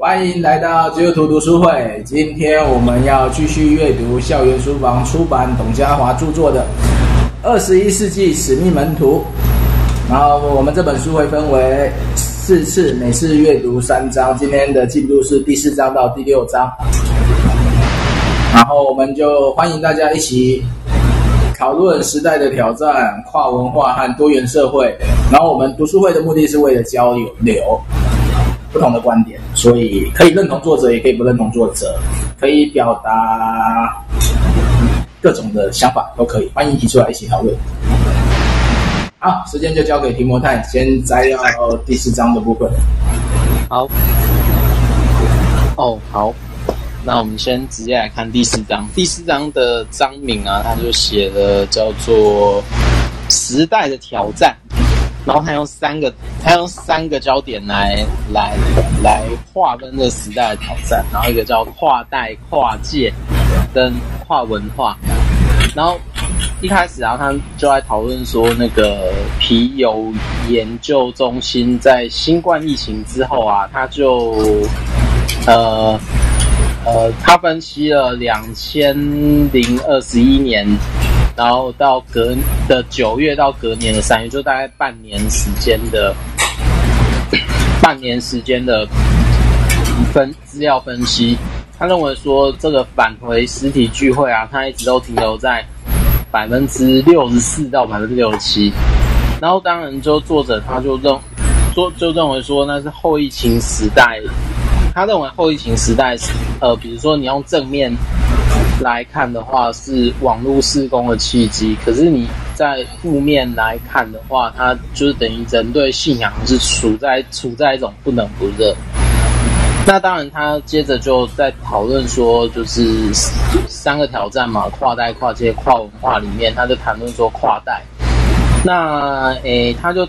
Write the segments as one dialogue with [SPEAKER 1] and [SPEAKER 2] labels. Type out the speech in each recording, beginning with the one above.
[SPEAKER 1] 欢迎来到基督徒读书会。今天我们要继续阅读校园书房出版董家华著作的《二十一世纪使命门徒》。然后我们这本书会分为四次，每次阅读三章。今天的进度是第四章到第六章。然后我们就欢迎大家一起讨论时代的挑战、跨文化和多元社会。然后我们读书会的目的是为了交流。不同的观点，所以可以认同作者，也可以不认同作者，可以表达各种的想法都可以，欢迎提出来一起讨论。好，时间就交给提摩太，先摘要第四章的部分。
[SPEAKER 2] 好，哦，好，那我们先直接来看第四章。第四章的章名啊，他就写了叫做《时代的挑战》。然后他用三个，他用三个焦点来来来划分这时代的挑战。然后一个叫跨代、跨界跟跨文化。然后一开始啊，他就在讨论说，那个皮尤研究中心在新冠疫情之后啊，他就呃呃，他分析了两千零二十一年。然后到隔的九月到隔年的三月，就大概半年时间的半年时间的分资料分析。他认为说，这个返回实体聚会啊，他一直都停留在百分之六十四到百分之六十七。然后当然，就作者他就认说就认为说，那是后疫情时代。他认为后疫情时代是呃，比如说你用正面。来看的话是网络施工的契机，可是你在负面来看的话，它就是等于人对信仰是处在处在一种不冷不热。那当然，他接着就在讨论说，就是三个挑战嘛，跨代、跨界、跨文化里面，他就谈论说跨代。那诶，他就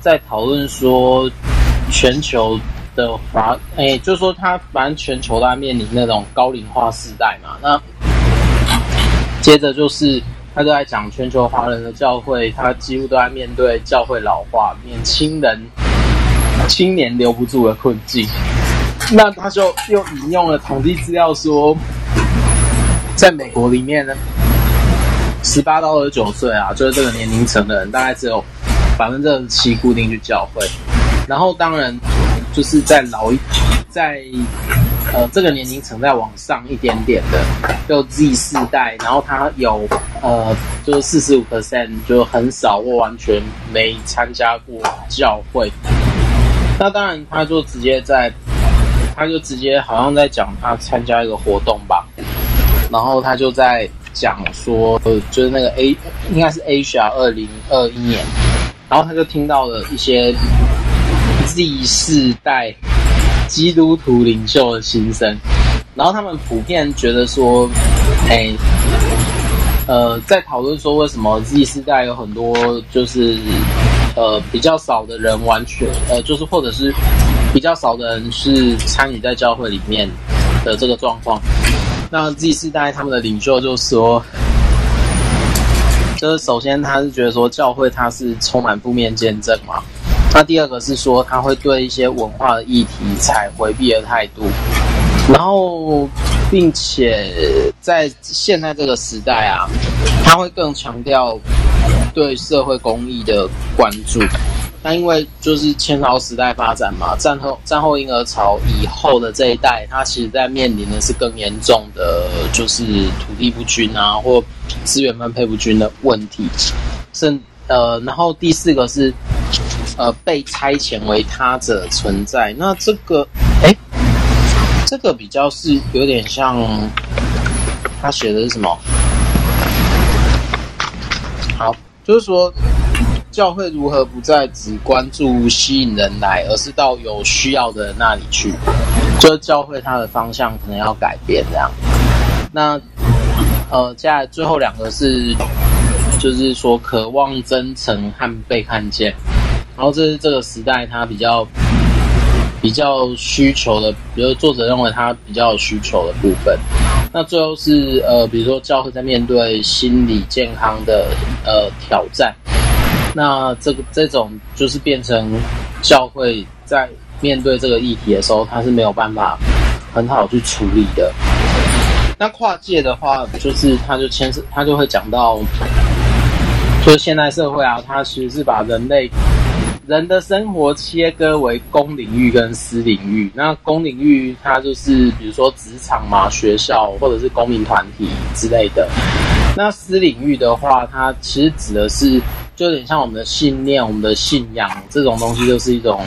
[SPEAKER 2] 在讨论说全球。的华，哎、就是说，他反正全球都在面临那种高龄化时代嘛。那接着就是，他都在讲全球华人的教会，他几乎都在面对教会老化、年轻人、青年留不住的困境。那他就又引用了统计资料说，在美国里面呢，十八到二十九岁啊，就是这个年龄层的人，大概只有百分之七固定去教会。然后当然。就是在老一，在呃这个年龄层再往上一点点的，就 Z 世代，然后他有呃就是四十五 percent 就很少或完全没参加过教会。那当然，他就直接在，他就直接好像在讲他参加一个活动吧，然后他就在讲说，呃就是那个 A 应该是 Asia 二零二一年，然后他就听到了一些。Z 世代基督徒领袖的心声，然后他们普遍觉得说，哎、呃，在讨论说为什么 Z 世代有很多就是呃比较少的人完全呃就是或者是比较少的人是参与在教会里面的这个状况，那 Z 世代他们的领袖就说，就是首先他是觉得说教会它是充满负面见证嘛。那第二个是说，他会对一些文化的议题采回避的态度，然后，并且在现在这个时代啊，他会更强调对社会公益的关注。那因为就是前朝时代发展嘛，战后战后婴儿潮以后的这一代，他其实在面临的是更严重的，就是土地不均啊，或资源分配不均的问题。甚呃，然后第四个是。呃，被差遣为他者存在，那这个，哎，这个比较是有点像他写的是什么？好，就是说教会如何不再只关注吸引人来，而是到有需要的人那里去，就是教会它的方向可能要改变这样。那呃，接下来最后两个是，就是说渴望真诚和被看见。然后这是这个时代他比较比较需求的，比如作者认为他比较有需求的部分。那最后是呃，比如说教会在面对心理健康的呃挑战。那这个这种就是变成教会在面对这个议题的时候，他是没有办法很好去处理的。那跨界的话，就是他就牵涉，他就会讲到，就是现代社会啊，它其实是把人类人的生活切割为公领域跟私领域。那公领域它就是比如说职场嘛、学校或者是公民团体之类的。那私领域的话，它其实指的是就有点像我们的信念、我们的信仰这种东西，就是一种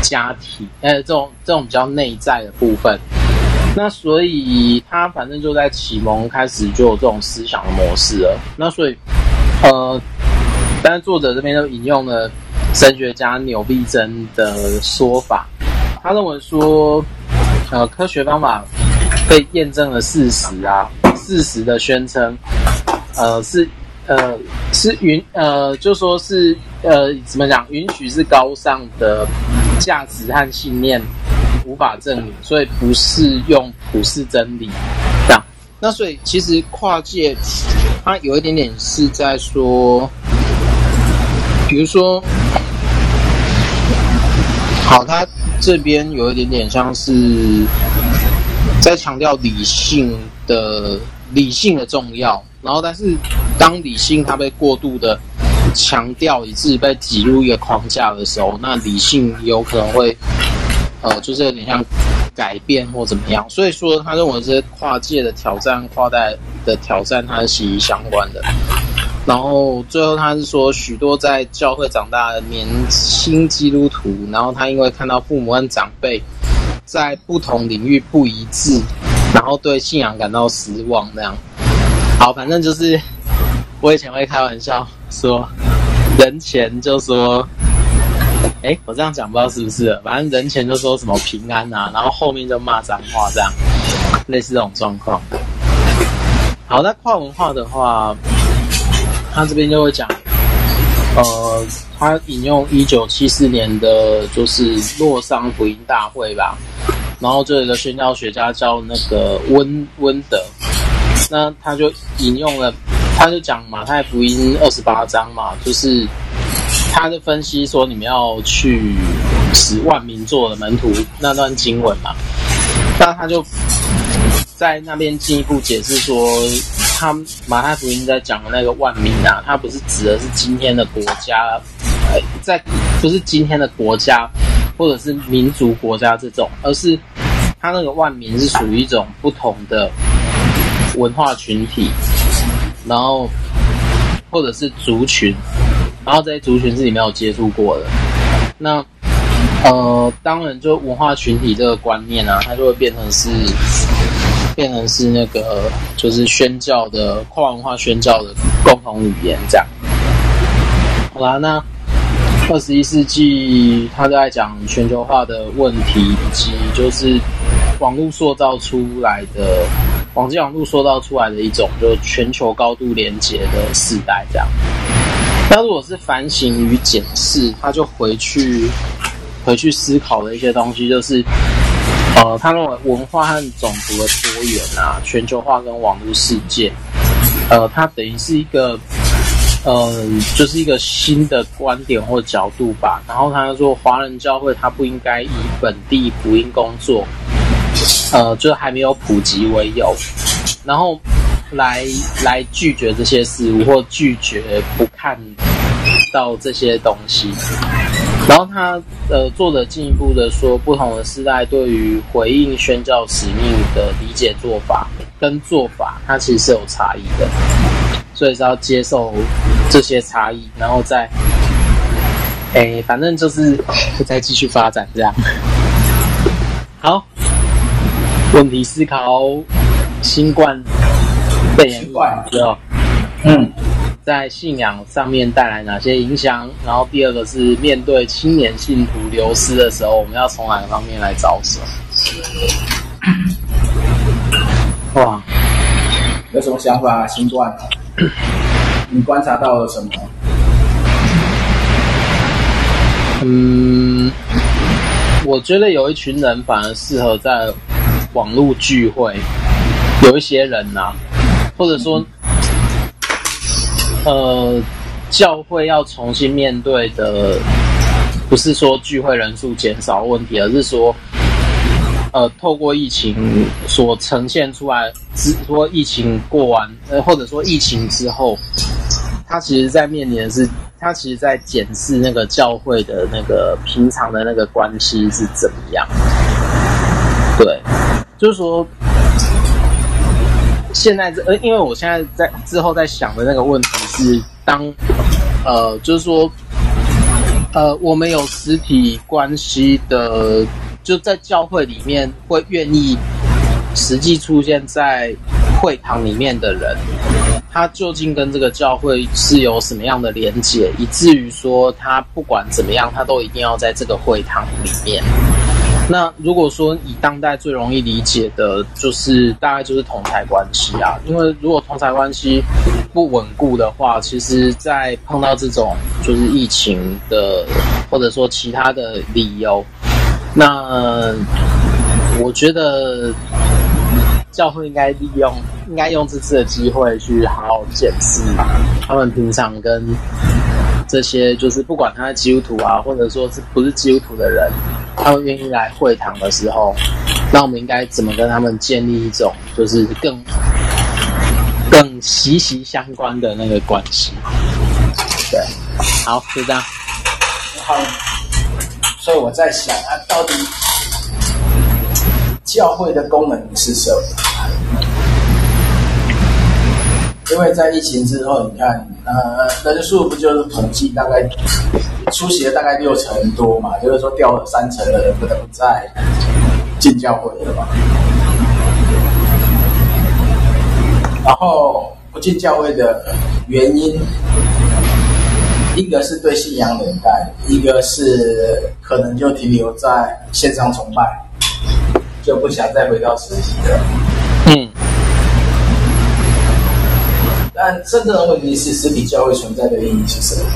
[SPEAKER 2] 家庭，呃，这种这种比较内在的部分。那所以他反正就在启蒙开始就有这种思想的模式了。那所以，呃，但是作者这边就引用了神学家纽必珍的说法，他认为说，呃，科学方法被验证了事实啊，事实的宣称，呃，是呃是允呃就说是呃怎么讲，允许是高尚的价值和信念。无法证明，所以不是用普世真理这样。那所以其实跨界，它有一点点是在说，比如说，好，他这边有一点点像是在强调理性的理性的重要，然后但是当理性它被过度的强调，以致被挤入一个框架的时候，那理性有可能会。呃，就是有点像改变或怎么样，所以说他认为这些跨界的挑战、跨代的挑战，它是息息相关的。然后最后他是说，许多在教会长大的年轻基督徒，然后他因为看到父母和长辈在不同领域不一致，然后对信仰感到失望。这样，好，反正就是我以前会开玩笑说，人前就说。哎，我这样讲不知道是不是，反正人前就说什么平安啊，然后后面就骂脏话，这样类似这种状况。好，那跨文化的话，他这边就会讲，呃，他引用一九七四年的，就是洛桑福音大会吧，然后这里的宣教学家叫那个温温德，那他就引用了，他就讲马太福音二十八章嘛，就是。他的分析说，你们要去使万民做的门徒那段经文嘛，那他就在那边进一步解释说，他马太福音在讲的那个万民啊，他不是指的是今天的国家，在不是今天的国家或者是民族国家这种，而是他那个万民是属于一种不同的文化群体，然后或者是族群。然后这些族群是你没有接触过的，那呃，当然就文化群体这个观念啊，它就会变成是变成是那个就是宣教的跨文化宣教的共同语言这样。好啦，那二十一世纪他在讲全球化的问题，以及就是网络塑造出来的网际网络塑造出来的一种就是全球高度连接的时代这样。那如果是反省与检视，他就回去回去思考的一些东西，就是呃，他认为文化和种族的多元啊，全球化跟网络世界，呃，它等于是一个呃，就是一个新的观点或角度吧。然后他说，华人教会它不应该以本地福音工作，呃，就还没有普及为由，然后。来来拒绝这些事物，或拒绝不看到这些东西。然后他呃，作者进一步的说，不同的时代对于回应宣教使命的理解做法跟做法，它其实是有差异的，所以是要接受这些差异，然后再哎，反正就是再继续发展这样。好，问题思考，新冠。肺炎之后，嗯，在信仰上面带来哪些影响？然后第二个是面对青年信徒流失的时候，我们要从哪个方面来着手？哇，
[SPEAKER 1] 有什么想法？新冠，你观察到了什么？
[SPEAKER 2] 嗯，我觉得有一群人反而适合在网络聚会，有一些人呐、啊。或者说，呃，教会要重新面对的，不是说聚会人数减少问题，而是说，呃，透过疫情所呈现出来，之说疫情过完，呃，或者说疫情之后，他其实在面临的是，他其实在检视那个教会的那个平常的那个关系是怎么样。对，就是说。现在这呃，因为我现在在之后在想的那个问题是，当呃，就是说，呃，我们有实体关系的，就在教会里面会愿意实际出现在会堂里面的人，他究竟跟这个教会是有什么样的连结，以至于说他不管怎么样，他都一定要在这个会堂里面。那如果说以当代最容易理解的，就是大概就是同侪关系啊，因为如果同侪关系不稳固的话，其实，在碰到这种就是疫情的，或者说其他的理由，那我觉得教会应该利用，应该用这次的机会去好好检视他们平常跟。这些就是不管他是基督徒啊，或者说是不是基督徒的人，他们愿意来会堂的时候，那我们应该怎么跟他们建立一种就是更更息息相关的那个关系？对，好，就这样。
[SPEAKER 1] 好，所以我在想啊，到底教会的功能是什么？因为在疫情之后，你看，呃，人数不就是统计大概出席了大概六成多嘛，就是说掉了三成的人不能再进教会了嘛。然后不进教会的原因，一个是对信仰冷淡，一个是可能就停留在线上崇拜，就不想再回到实体了。嗯。但真正的问题是，实体教会存在的意义是什么？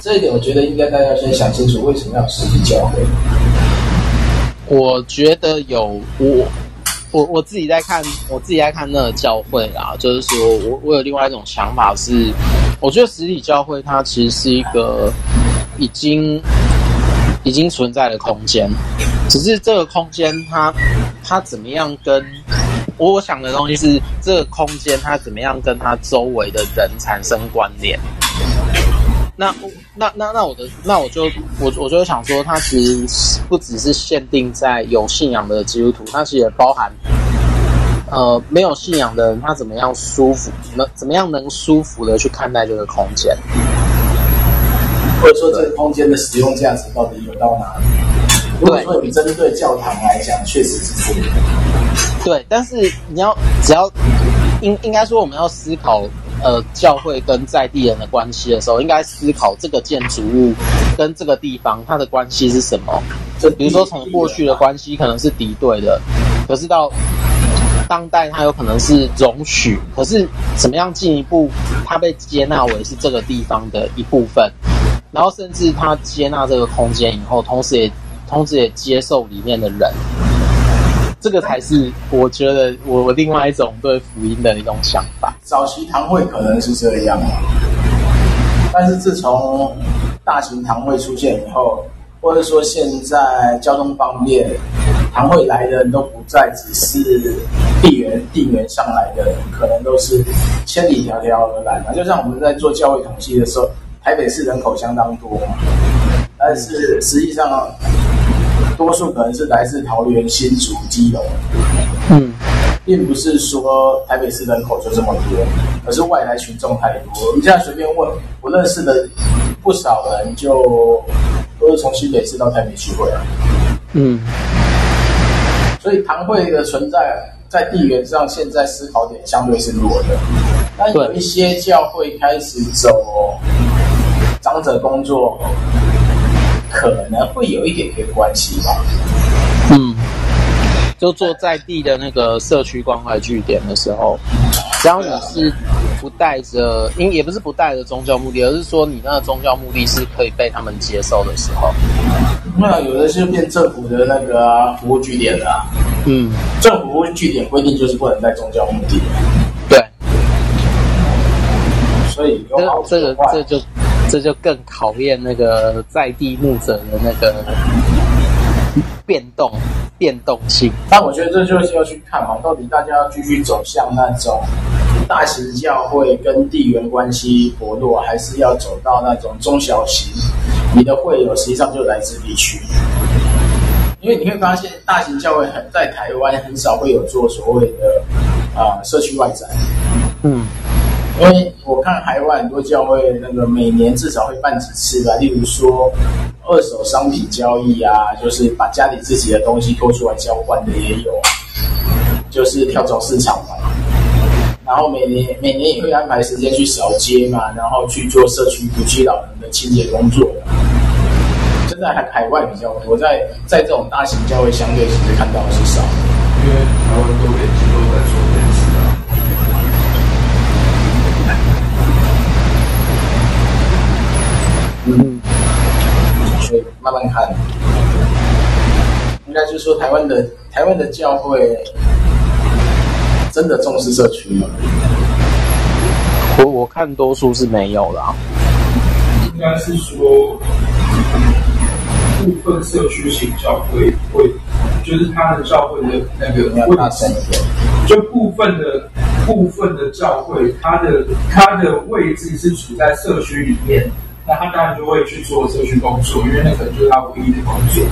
[SPEAKER 1] 这一点，我觉得应该大家先想清楚，为什么要实体教会？
[SPEAKER 2] 我觉得有我，我我自己在看，我自己在看那个教会啦，就是说我我有另外一种想法是，我觉得实体教会它其实是一个已经已经存在的空间，只是这个空间它。它怎么样跟我想的东西是这个空间，它怎么样跟他周围的人产生关联？那那那那我的那我就我我就想说，它其实不只是限定在有信仰的基督徒，它其实也包含呃没有信仰的人，他怎么样舒服能怎么样能舒服的去看待这个空间，
[SPEAKER 1] 或者说这个空间的使用价值到底有到哪里？如果说你针对教堂来讲，确实是这样。
[SPEAKER 2] 对，但是你要只要应应该说，我们要思考呃教会跟在地人的关系的时候，应该思考这个建筑物跟这个地方它的关系是什么。就比如说从过去的关系可能是敌对的，可是到当代它有可能是容许，可是怎么样进一步它被接纳为是这个地方的一部分，然后甚至它接纳这个空间以后，同时也。同时也接受里面的人，这个才是我觉得我我另外一种对福音的一种想法。
[SPEAKER 1] 早期堂会可能是这样，但是自从大型堂会出现以后，或者说现在交通方便，堂会来的人都不再只是地缘地缘上来的，可能都是千里迢迢而来嘛。就像我们在做教会统计的时候，台北市人口相当多，但是实际上。多数可能是来自桃园、新竹、基隆，嗯，并不是说台北市人口就这么多，而是外来群众太多。你现在随便问，我认识的不少人就都是从新北市到台北聚会啊，嗯，所以堂会的存在在地缘上，现在思考点相对是弱的，但有一些教会开始走长者工作。可能会有一点点关系吧。
[SPEAKER 2] 嗯，就做在地的那个社区关怀据点的时候，只要你是不带着，因也不是不带着宗教目的，而是说你那个宗教目的是可以被他们接受的时候，
[SPEAKER 1] 那有的是变政府的那个、啊、服务据点了、啊。嗯，政府服务据点规定就是不能带宗教目的。
[SPEAKER 2] 对，所以这这个这就这就更考验那个在地牧者的那个变动变动性。
[SPEAKER 1] 但我觉得这就是要去看嘛，到底大家要继续走向那种大型教会跟地缘关系薄弱，还是要走到那种中小型？你的会友实际上就来自地区。因为你会发现，大型教会很在台湾很少会有做所谓的啊、呃、社区外展。
[SPEAKER 2] 嗯，
[SPEAKER 1] 因为我看海外很多教会，那个每年至少会办几次吧。例如说，二手商品交易啊，就是把家里自己的东西拖出来交换的也有，就是跳蚤市场嘛。然后每年每年也会安排时间去扫街嘛，然后去做社区独居老人的清洁工作。现在海海外比较多，在在这种大型教会相对其实看到的是少，
[SPEAKER 3] 因为台湾都连机构在做这件事啊。
[SPEAKER 1] 嗯，所以慢慢看，应该就是说台湾的台湾的教会真的重视社区吗？
[SPEAKER 2] 我我看多数是没有啦，
[SPEAKER 3] 应该是说。部分社区型教会会，就是他的教会的那个位置，就部分的部分的教会，他的他的位置是处在社区里面，那他当然就会去做社区工作，因为那可能就是他唯一的工作。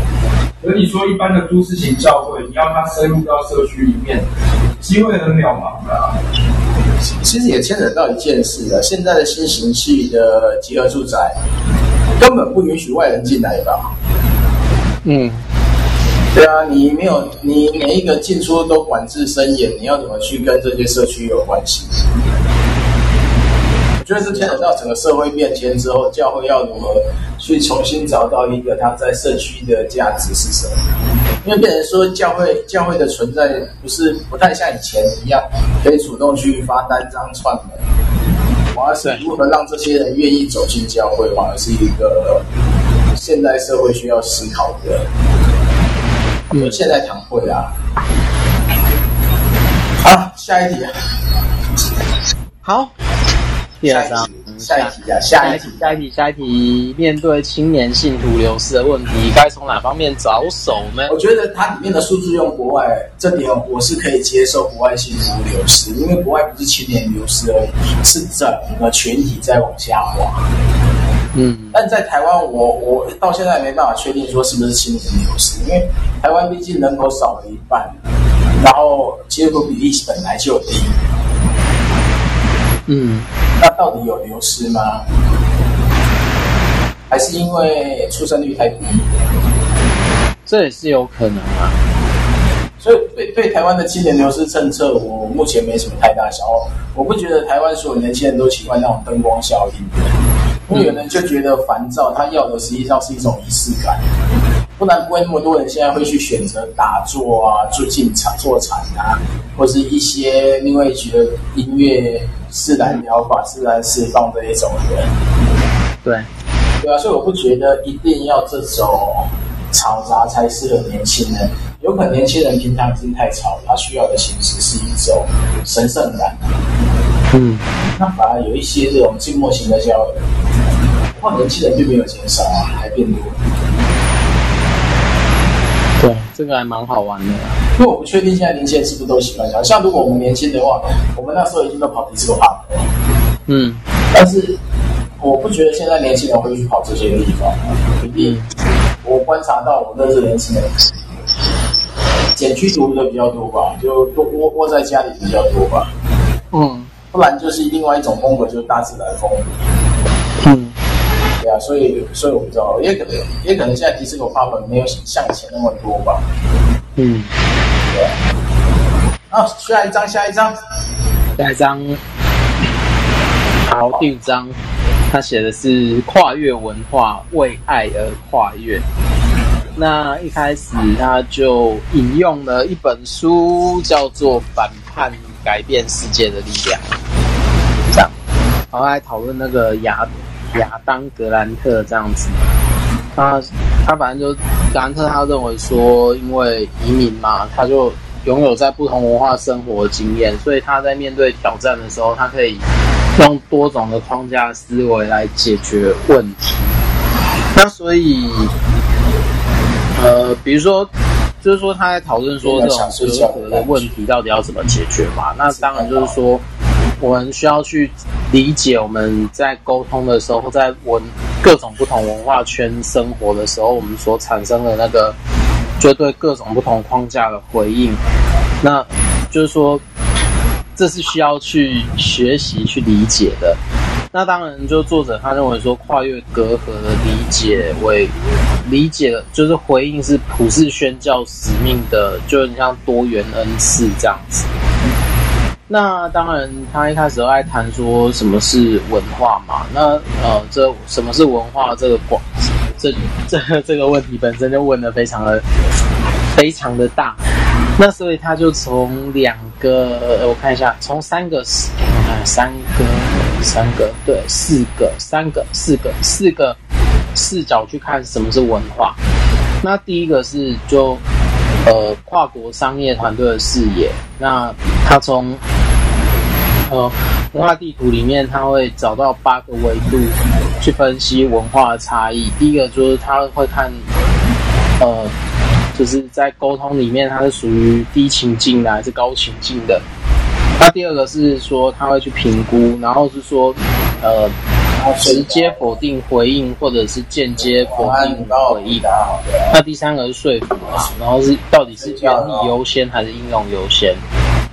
[SPEAKER 3] 而你说一般的都市型教会，你要他深入到社区里面，机会很渺茫的。
[SPEAKER 1] 其实也牵扯到一件事啊，现在的新型系的集合住宅根本不允许外人进来吧？
[SPEAKER 2] 嗯，
[SPEAKER 1] 对啊，你没有，你每一个进出都管制森严，你要怎么去跟这些社区有关系？我觉得是牵扯到整个社会变迁之后，教会要如何去重新找到一个它在社区的价值是什么？因为变成说教会教会的存在不是不太像以前一样可以主动去发单张串门，反而是如何让这些人愿意走进教会，反而是一个。现代社会需要思考的，嗯，现在堂会啊，好，下一题，
[SPEAKER 2] 好，第二章，
[SPEAKER 1] 下一题啊，下一题，
[SPEAKER 2] 下一题，下一题，面对青年信徒流失的问题，该从哪方面着手呢？
[SPEAKER 1] 我觉得它里面的数字用国外，这点我是可以接受，国外信徒流失，因为国外不是青年流失而已，是整个群体在往下滑。
[SPEAKER 2] 嗯，
[SPEAKER 1] 但在台湾，我我到现在没办法确定说是不是青年流失，因为台湾毕竟人口少了一半，然后基督徒比例本来就低。
[SPEAKER 2] 嗯，
[SPEAKER 1] 那到底有流失吗？还是因为出生率太低？
[SPEAKER 2] 这也是有可能啊。
[SPEAKER 1] 所以对对台湾的青年流失政策，我目前没什么太大想法。我不觉得台湾所有年轻人都喜欢那种灯光效应。因为有人就觉得烦躁，他要的实际上是一种仪式感，不然不会那么多人现在会去选择打坐啊、做进场、坐禅啊，或是一些另外一的音乐、自然疗法、自然释放这一种人。
[SPEAKER 2] 对，
[SPEAKER 1] 对啊，所以我不觉得一定要这种吵杂才适合年轻人。有可能年轻人平常已经太吵，他需要的形式是一种神圣感。
[SPEAKER 2] 嗯，
[SPEAKER 1] 那反而有一些这种静默型的教育，哇，年轻人并没有减少啊，还变多。
[SPEAKER 2] 对，这个还蛮好玩的。
[SPEAKER 1] 因为我不确定现在年轻人是不是都喜欢这样。像如果我们年轻的话，我们那时候已经都跑迪斯科了。
[SPEAKER 2] 嗯，
[SPEAKER 1] 但是我不觉得现在年轻人会去跑这些地方。一定，我观察到我认识年轻人，减去毒的比较多吧，就都窝窝在家里比较多吧。
[SPEAKER 2] 嗯。
[SPEAKER 1] 不然就是另外一种风格，就是大自然风格。
[SPEAKER 2] 嗯，
[SPEAKER 1] 对啊，所以所以我不知道，也可能也可能现在迪斯科 pub 没有像以前那么多吧。
[SPEAKER 2] 嗯，
[SPEAKER 1] 对啊。好，下一张，下一张，
[SPEAKER 2] 下一张。好，第五张，他写的是跨越文化，为爱而跨越。那一开始他就引用了一本书，叫做《反叛》。改变世界的力量，这样，然后来讨论那个亚亚当格兰特这样子，他他反正就格兰特他认为说，因为移民嘛，他就拥有在不同文化生活的经验，所以他在面对挑战的时候，他可以用多种的框架思维来解决问题。那所以，呃，比如说，就是说他在讨论说这种隔阂的问题到底要怎么解决嘛？那当然就是说，我们需要去理解我们在沟通的时候，在文各种不同文化圈生活的时候，我们所产生的那个，就对各种不同框架的回应。那就是说，这是需要去学习、去理解的。那当然，就作者他认为说，跨越隔阂的理解为理解，就是回应是普世宣教使命的，就很像多元恩赐这样子。那当然，他一开始都在谈说什么是文化嘛。那呃，这什么是文化这个广这这这个问题本身就问的非常的非常的大。那所以他就从两个，我看一下，从三个，我看三个。三个对，四个，三个，四个，四个视角去看什么是文化。那第一个是就呃跨国商业团队的视野。那他从呃文化地图里面，他会找到八个维度去分析文化的差异。第一个就是他会看呃就是在沟通里面，它是属于低情境的还是高情境的。那第二个是说他会去评估，然后是说，呃，直接否定回应，或者是间接否定回应。那第三个是说服嘛，然后是到底是原理优先还是应用优先？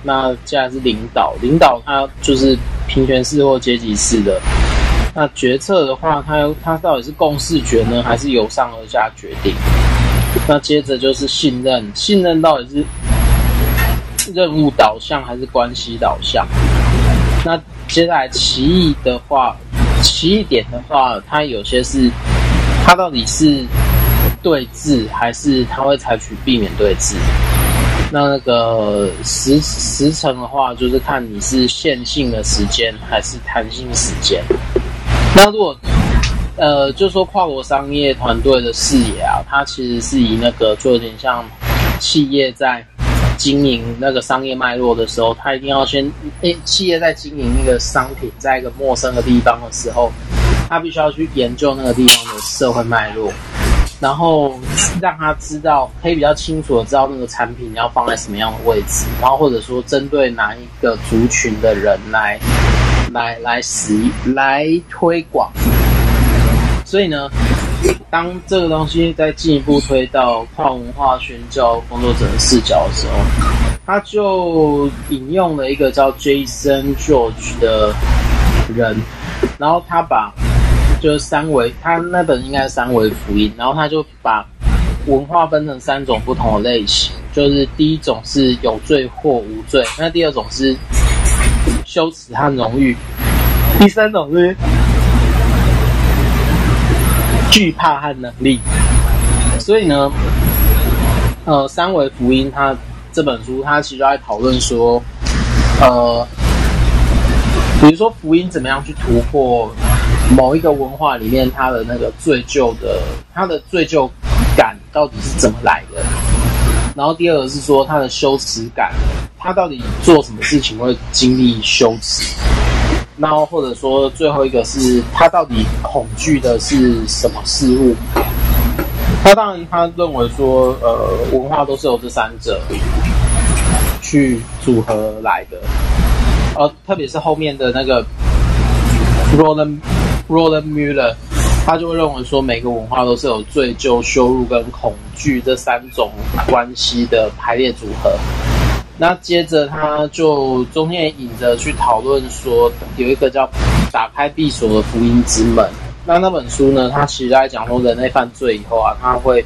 [SPEAKER 2] 那接下来是领导，领导他就是平权式或阶级式的。那决策的话，他他到底是共识决呢，还是由上而下决定？那接着就是信任，信任到底是？任务导向还是关系导向？那接下来歧义的话，歧义点的话，它有些是，它到底是对峙，还是它会采取避免对峙？那那个时时程的话，就是看你是线性的时间还是弹性时间。那如果呃，就说跨国商业团队的视野啊，它其实是以那个就有点像企业在。经营那个商业脉络的时候，他一定要先诶，企业在经营那个商品，在一个陌生的地方的时候，他必须要去研究那个地方的社会脉络，然后让他知道，可以比较清楚的知道那个产品要放在什么样的位置，然后或者说针对哪一个族群的人来来来使来推广。所以呢，当这个东西再进一步推到跨文化宣教工作者的视角的时候，他就引用了一个叫 Jason George 的人，然后他把就是三维，他那本应该是三维福音，然后他就把文化分成三种不同的类型，就是第一种是有罪或无罪，那第二种是羞耻和荣誉，第三种是。惧怕和能力，所以呢，呃，三维福音他这本书，他其实在讨论说，呃，比如说福音怎么样去突破某一个文化里面它的那个罪疚的，它的罪疚感到底是怎么来的？然后第二个是说它的羞耻感，它到底做什么事情会经历羞耻？然后或者说最后一个是他到底恐惧的是什么事物？他当然他认为说，呃，文化都是由这三者去组合来的，呃，特别是后面的那个 Roland Roland Muller，他就认为说，每个文化都是有罪疚、羞辱跟恐惧这三种关系的排列组合。那接着他就中间引着去讨论说，有一个叫“打开闭锁的福音之门”。那那本书呢，他其实在讲说人类犯罪以后啊，他会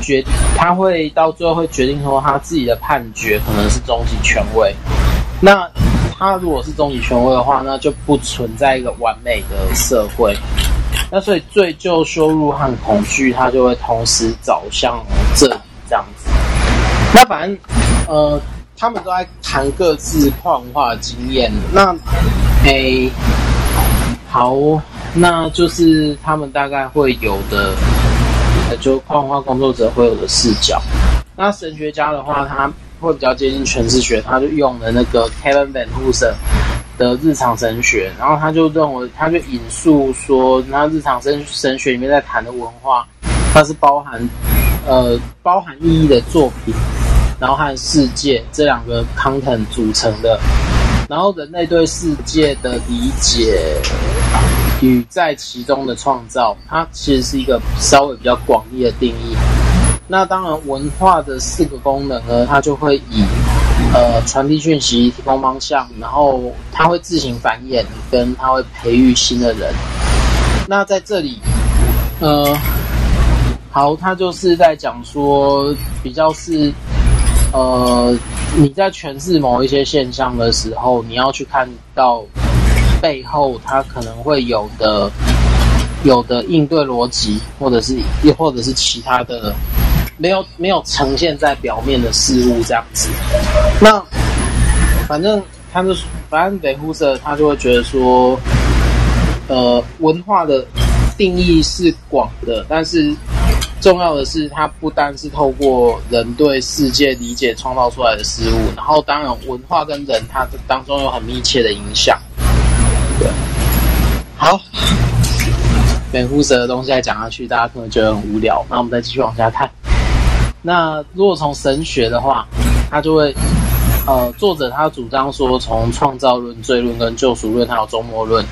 [SPEAKER 2] 决，他会到最后会决定说他自己的判决可能是终极权威。那他如果是终极权威的话，那就不存在一个完美的社会。那所以罪疚、羞辱和恐惧，他就会同时走向这里这样子。那反正呃。他们都在谈各自跨文化经验。那，诶，好，那就是他们大概会有的，就跨文化工作者会有的视角。那神学家的话，他会比较接近诠释学，他就用了那个 Kevin Van Hoosen 的日常神学，然后他就认为，他就引述说，那日常神神学里面在谈的文化，它是包含呃包含意义的作品，然后和世界这两个 content 组成的，然后人类对世界的理解与在其中的创造，它其实是一个稍微比较广义的定义。那当然，文化的四个功能呢，它就会以呃传递讯息、提供方向，然后它会自行繁衍，跟它会培育新的人。那在这里，呃，好，它就是在讲说，比较是呃你在诠释某一些现象的时候，你要去看到背后它可能会有的有的应对逻辑，或者是又或者是其他的。没有没有呈现在表面的事物这样子，那反正他就反正北呼社他就会觉得说，呃，文化的定义是广的，但是重要的是它不单是透过人对世界理解创造出来的事物，然后当然文化跟人它当中有很密切的影响。对，好，北呼社的东西再讲下去，大家可能觉得很无聊，那我们再继续往下看。那如果从神学的话，他就会，呃，作者他主张说，从创造论、罪论跟救赎论还有终末论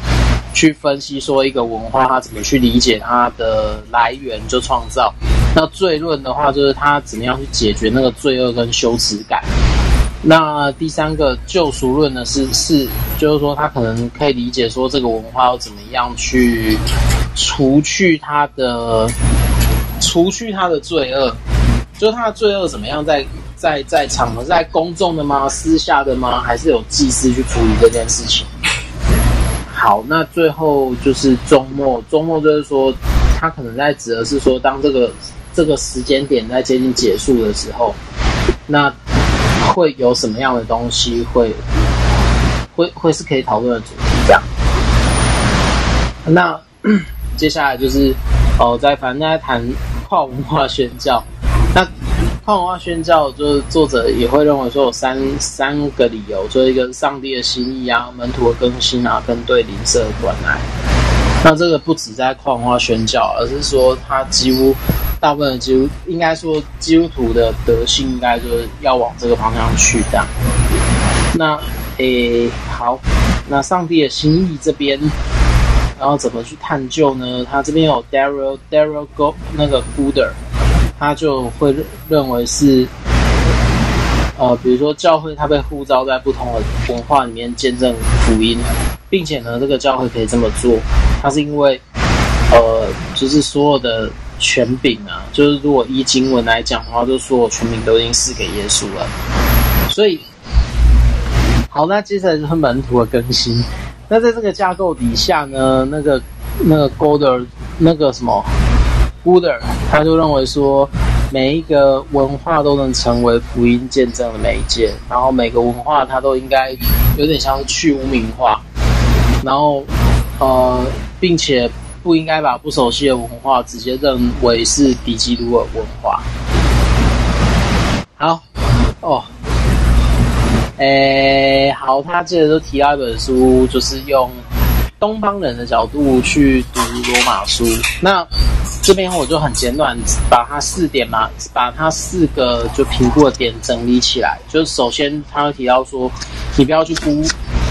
[SPEAKER 2] 去分析说一个文化它怎么去理解它的来源就创造。那罪论的话，就是他怎么样去解决那个罪恶跟羞耻感。那第三个救赎论呢，是是就是说他可能可以理解说这个文化要怎么样去除去它的除去它的罪恶。就他的罪恶怎么样在，在在场合，在公众的吗？私下的吗？还是有祭司去处理这件事情？好，那最后就是周末，周末就是说，他可能在指的是说，当这个这个时间点在接近结束的时候，那会有什么样的东西会会会是可以讨论的主题？这样。那 接下来就是哦，在反正在谈跨文化宣教。那跨文化宣教，就是作者也会认为说有三三个理由，就一个上帝的心意啊，门徒的更新啊，跟对邻舍的关爱。那这个不止在跨文化宣教，而是说他几乎大部分的基督，应该说基督徒的德性，应该就是要往这个方向去的。那诶，好，那上帝的心意这边，然后怎么去探究呢？他这边有 Daryl Daryl Go 那个 Gooder。他就会认为是，呃，比如说教会，他被呼召在不同的文化里面见证福音，并且呢，这个教会可以这么做，它是因为，呃，就是所有的权柄啊，就是如果依经文来讲的话，就所有权柄都已经赐给耶稣了。所以，好，那接下来就是门徒的更新。那在这个架构底下呢，那个那个 Goder 那个什么？Gooder 他就认为说，每一个文化都能成为福音见证的媒介，然后每个文化它都应该有点像是去污名化，然后呃，并且不应该把不熟悉的文化直接认为是敌基督的文化。好，哦，诶，好，他接着就提到一本书，就是用东方人的角度去读罗马书，那。这边我就很简短，把它四点嘛，把它四个就评估的点整理起来。就是首先他会提到说，你不要去估，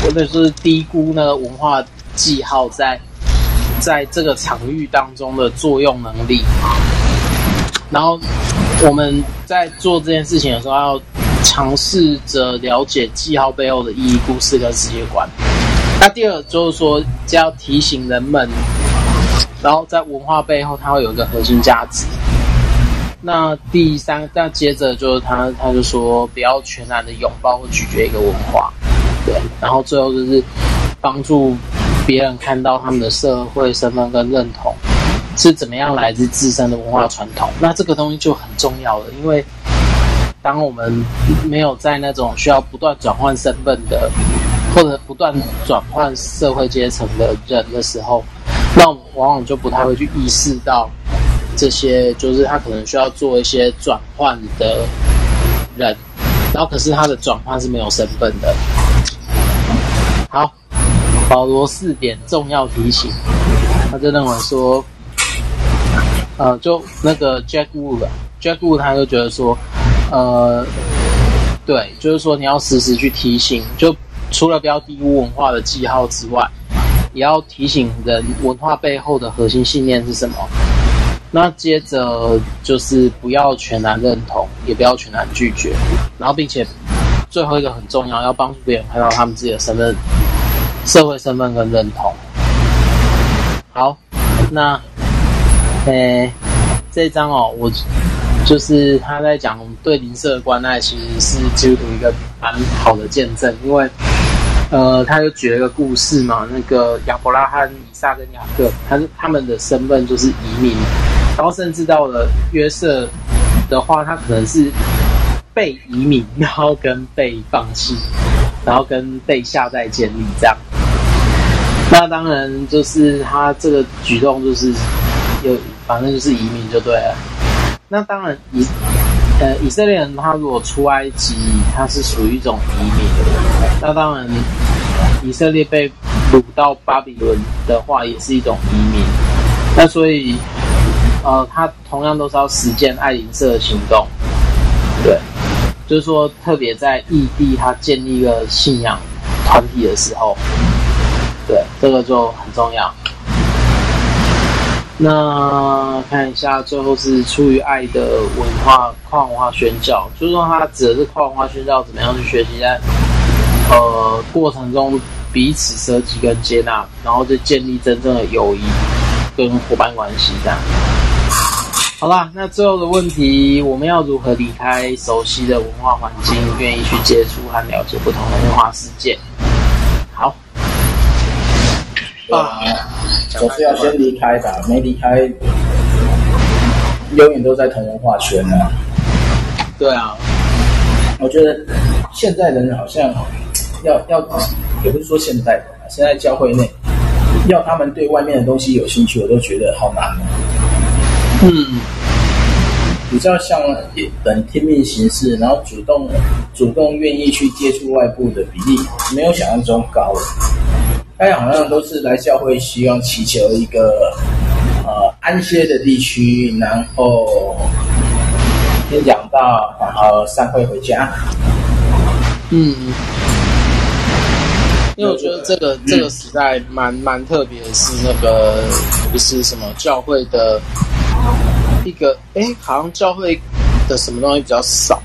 [SPEAKER 2] 或者是低估那个文化记号在在这个场域当中的作用能力。然后我们在做这件事情的时候，要尝试着了解记号背后的意义、故事跟世界观。那第二就是说，就要提醒人们。然后在文化背后，它会有一个核心价值。那第三，那接着就是他，他就说不要全然的拥抱或拒绝一个文化，对。然后最后就是帮助别人看到他们的社会身份跟认同是怎么样来自自身的文化传统。那这个东西就很重要了，因为当我们没有在那种需要不断转换身份的，或者不断转换社会阶层的人的时候。那往往就不太会去意识到这些，就是他可能需要做一些转换的人，然后可是他的转换是没有身份的。好，保罗四点重要提醒，他就认为说，呃，就那个 Jack Wood，Jack Wood 他就觉得说，呃，对，就是说你要时时去提醒，就除了标低估文化的记号之外，也要提醒人文化背后的核心信念是什么。那接着就是不要全然认同，也不要全然拒绝，然后并且最后一个很重要，要帮助别人看到他们自己的身份、社会身份跟认同。好，那，诶，这一章哦，我就是他在讲对邻舍的关爱，其实是基督徒一个蛮好的见证，因为。呃，他就举了一个故事嘛，那个亚伯拉罕、以撒跟雅各，他他们的身份就是移民，然后甚至到了约瑟的话，他可能是被移民，然后跟被放弃，然后跟被下在监里这样。那当然就是他这个举动就是有，反正就是移民就对了。那当然以呃以色列人他如果出埃及，他是属于一种移民。那当然，以色列被掳到巴比伦的话，也是一种移民。那所以，呃，他同样都是要实践爱邻舍的行动。对，就是说，特别在异地，他建立一个信仰团体的时候，对，这个就很重要。那看一下，最后是出于爱的文化跨文化宣教，就是说，他指的是跨文化宣教怎么样去学习在。呃，过程中彼此舍己跟接纳，然后就建立真正的友谊跟伙伴关系，这样。好啦，那最后的问题，我们要如何离开熟悉的文化环境，愿意去接触和了解不同的文化世界？好。
[SPEAKER 1] 啊，总是要先离开吧，没离开，永远都在同文化圈呢。
[SPEAKER 2] 对啊，
[SPEAKER 1] 我觉得现在人好像。要要，也不是说现在，现在教会内要他们对外面的东西有兴趣，我都觉得好难。
[SPEAKER 2] 嗯，
[SPEAKER 1] 比较像一本天命行事，然后主动主动愿意去接触外部的比例，没有想象中高。大家好像都是来教会，希望祈求一个呃安歇的地区，然后先讲到，然后散会回家。
[SPEAKER 2] 嗯。因为我觉得这个这个时代蛮蛮特别的是那个不是什么教会的一个哎，好像教会的什么东西比较少，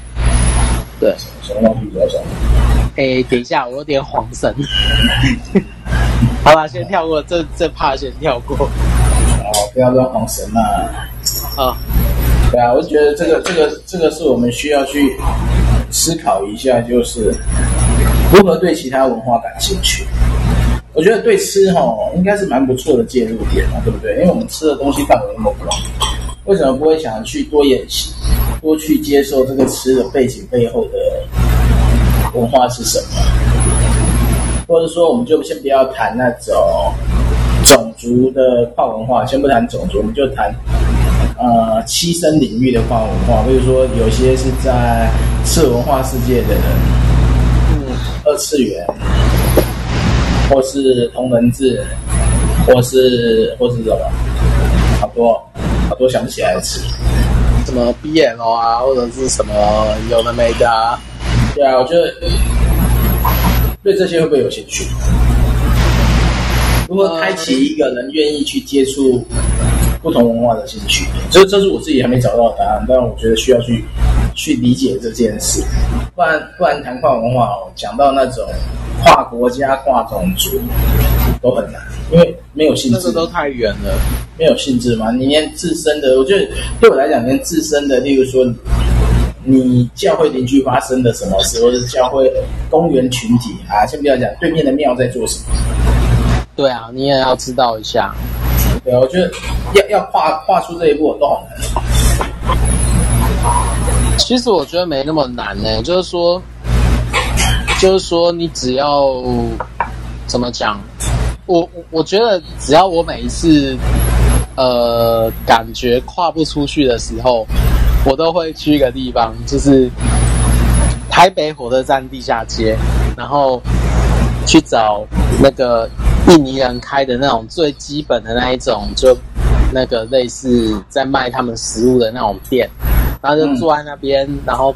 [SPEAKER 2] 对，
[SPEAKER 1] 什么东西比较少？
[SPEAKER 2] 哎，等一下，我有点恍神。好吧，先跳过这这怕先跳过。
[SPEAKER 1] 哦，不要乱晃神嘛。
[SPEAKER 2] 啊，
[SPEAKER 1] 对啊，我觉得这个这个这个是我们需要去思考一下，就是。如何对其他文化感兴趣？我觉得对吃哈应该是蛮不错的介入点嘛，对不对？因为我们吃的东西范围那么广，为什么不会想去多演习，多去接受这个吃的背景背后的文化是什么？或者说，我们就先不要谈那种种族的跨文化，先不谈种族，我们就谈呃栖身领域的跨文化，比如说有些是在次文化世界的人。嗯二次元，或是同人志，或是或是什么，好多好多想不起来的词，
[SPEAKER 2] 什么 BL 啊，或者是什么有的没的啊。
[SPEAKER 1] 对啊，我觉得对这些会不会有兴趣？如何开启一个人愿意去接触不同文化的兴趣？这这是我自己还没找到的答案，但我觉得需要去。去理解这件事，不然不然谈跨文化哦，讲到那种跨国家、跨种族都很难，因为没有性质，
[SPEAKER 2] 这个都太远了，
[SPEAKER 1] 没有性质嘛。你连自身的，我觉得对我来讲，连自身的，例如说，你教会邻居发生的什么事，或者是教会公园群体啊，先不要讲对面的庙在做什么，
[SPEAKER 2] 对啊，你也要知道一下。
[SPEAKER 1] 对啊，我觉得要要跨跨出这一步都好难。
[SPEAKER 2] 其实我觉得没那么难呢，就是说，就是说你只要怎么讲，我我觉得只要我每一次呃感觉跨不出去的时候，我都会去一个地方，就是台北火车站地下街，然后去找那个印尼人开的那种最基本的那一种，就那个类似在卖他们食物的那种店，然后就坐在那边，嗯、然后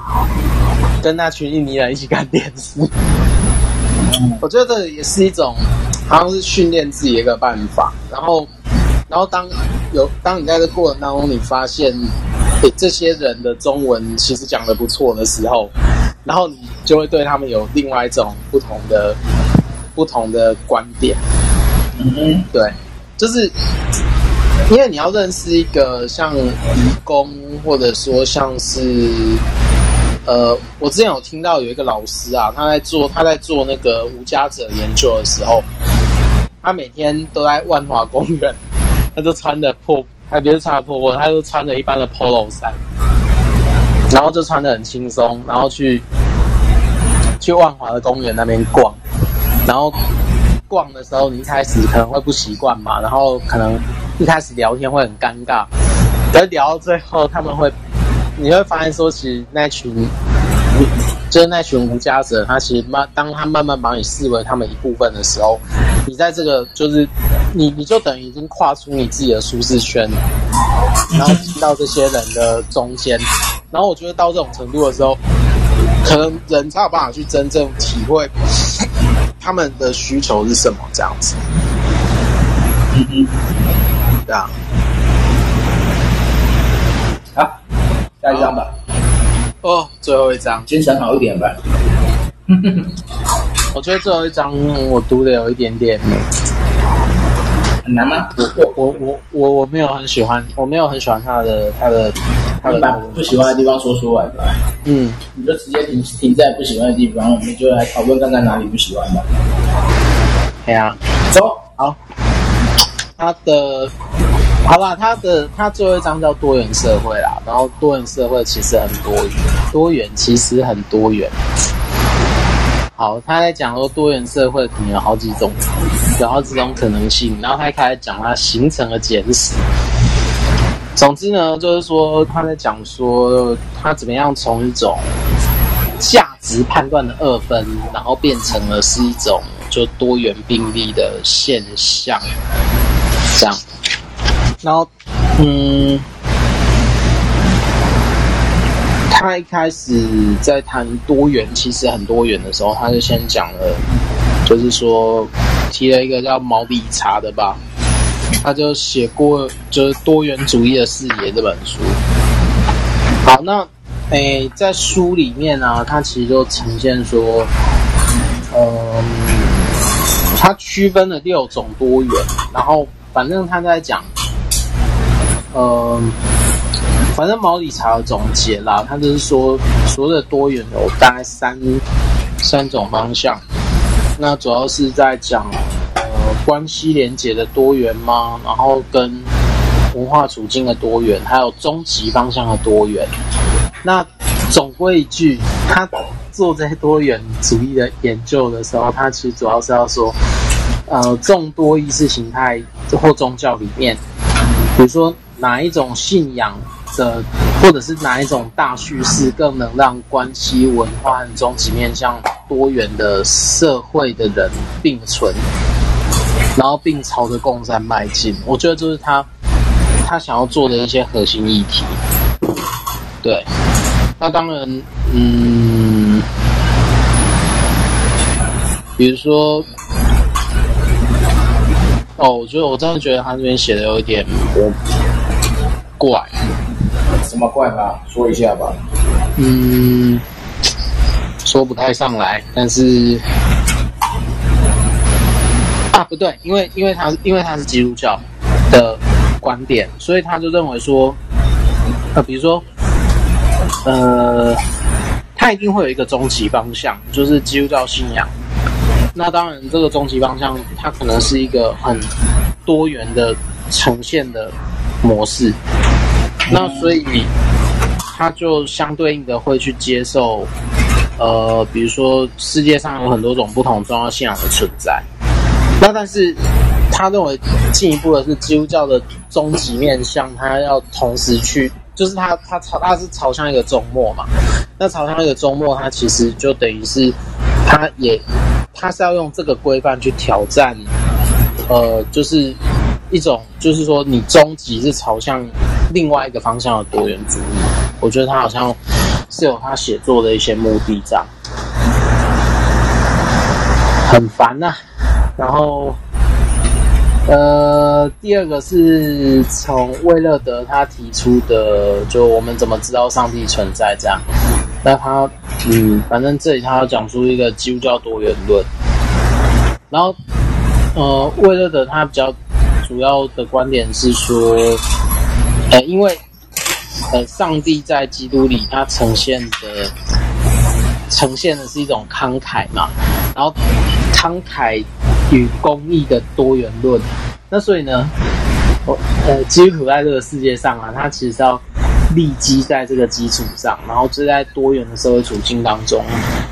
[SPEAKER 2] 跟那群印尼人一起看电视。嗯、我觉得这也是一种，好像是训练自己的一个办法。然后，然后当有当你在这过程当中，你发现，诶，这些人的中文 其实讲的不错的时候，然后你就会对他们有另外一种不同的、不同的观点。嗯，对，就是因为你要认识一个像移工，或者说像是。呃，我之前有听到有一个老师啊，他在做他在做那个无家者研究的时候，他每天都在万华公园，他就穿着破，还别是穿破破，他就穿着一般的 polo 衫，然后就穿得很轻松，然后去去万华的公园那边逛，然后逛的时候，你一开始可能会不习惯嘛，然后可能一开始聊天会很尴尬，可是聊到最后他们会。你会发现，说其实那群，就是那群无家者，他其实慢，当他慢慢把你视为他们一部分的时候，你在这个就是你，你就等于已经跨出你自己的舒适圈，然后进到这些人的中间，然后我觉得到这种程度的时候，可能人才有办法去真正体会他们的需求是什么，这样子。嗯嗯，对啊。
[SPEAKER 1] 好。下一张吧。
[SPEAKER 2] 哦，最后一张，
[SPEAKER 1] 精神好一点吧。
[SPEAKER 2] 我觉得最后一张我读的有一点点
[SPEAKER 1] 很难吗？
[SPEAKER 2] 我我我我我没有很喜欢，我没有很喜欢他的他的他的。把
[SPEAKER 1] 不喜欢的地方说出来吧。嗯，你就直接停停在不喜欢的地方，我们就来讨论看看哪里不喜欢吧。
[SPEAKER 2] 对啊，
[SPEAKER 1] 走，
[SPEAKER 2] 好。他的。好吧，他的他最后一章叫多元社会啦，然后多元社会其实很多元，多元其实很多元。好，他在讲说多元社会可能有好几种，有好几种可能性，然后他开始讲它形成的简史。总之呢，就是说他在讲说他怎么样从一种价值判断的二分，然后变成了是一种就多元并立的现象，这样。然后，嗯，他一开始在谈多元，其实很多元的时候，他就先讲了，就是说提了一个叫毛笔查的吧，他就写过就是多元主义的视野这本书。好，那诶，在书里面呢、他其实就呈现说，嗯，他区分了六种多元，然后反正他在讲。嗯，反正毛理查的总结啦，他就是说，所谓的多元有大概三三种方向。那主要是在讲呃关系连结的多元吗？然后跟文化处境的多元，还有终极方向的多元。那总归一句，他做这些多元主义的研究的时候，他其实主要是要说，呃，众多意识形态或宗教里面，比如说。哪一种信仰的，或者是哪一种大叙事，更能让关系、文化和终极面向多元的社会的人并存，然后并朝着共善迈进？我觉得这是他他想要做的一些核心议题。对，那当然，嗯，比如说，哦，我觉得我真的觉得他这边写的有一点。怪，
[SPEAKER 1] 什么怪吧？说一下吧。
[SPEAKER 2] 嗯，说不太上来，但是啊，不对，因为因为他因为他是基督教的观点，所以他就认为说，呃，比如说，呃，他一定会有一个终极方向，就是基督教信仰。那当然，这个终极方向，它可能是一个很多元的呈现的模式。那所以，他就相对应的会去接受，呃，比如说世界上有很多种不同宗教信仰的存在。那但是，他认为进一步的是基督教的终极面向，他要同时去，就是他他朝他是朝向一个终末嘛。那朝向一个终末，他其实就等于是，他也他是要用这个规范去挑战，呃，就是一种，就是说你终极是朝向另外一个方向的多元主义。我觉得他好像是有他写作的一些目的这样，很烦呐、然后，呃，第二个是从魏勒德他提出的，就我们怎么知道上帝存在这样。那他，嗯，反正这里他要讲出一个基督教多元论。然后，呃，魏勒德他比较主要的观点是说，呃，因为，呃，上帝在基督里他呈现的，呈现的是一种慷慨嘛，然后慷慨与公益的多元论。那所以呢，我，呃，基督徒在这个世界上啊，他其实是要。立基在这个基础上，然后就在多元的社会处境当中，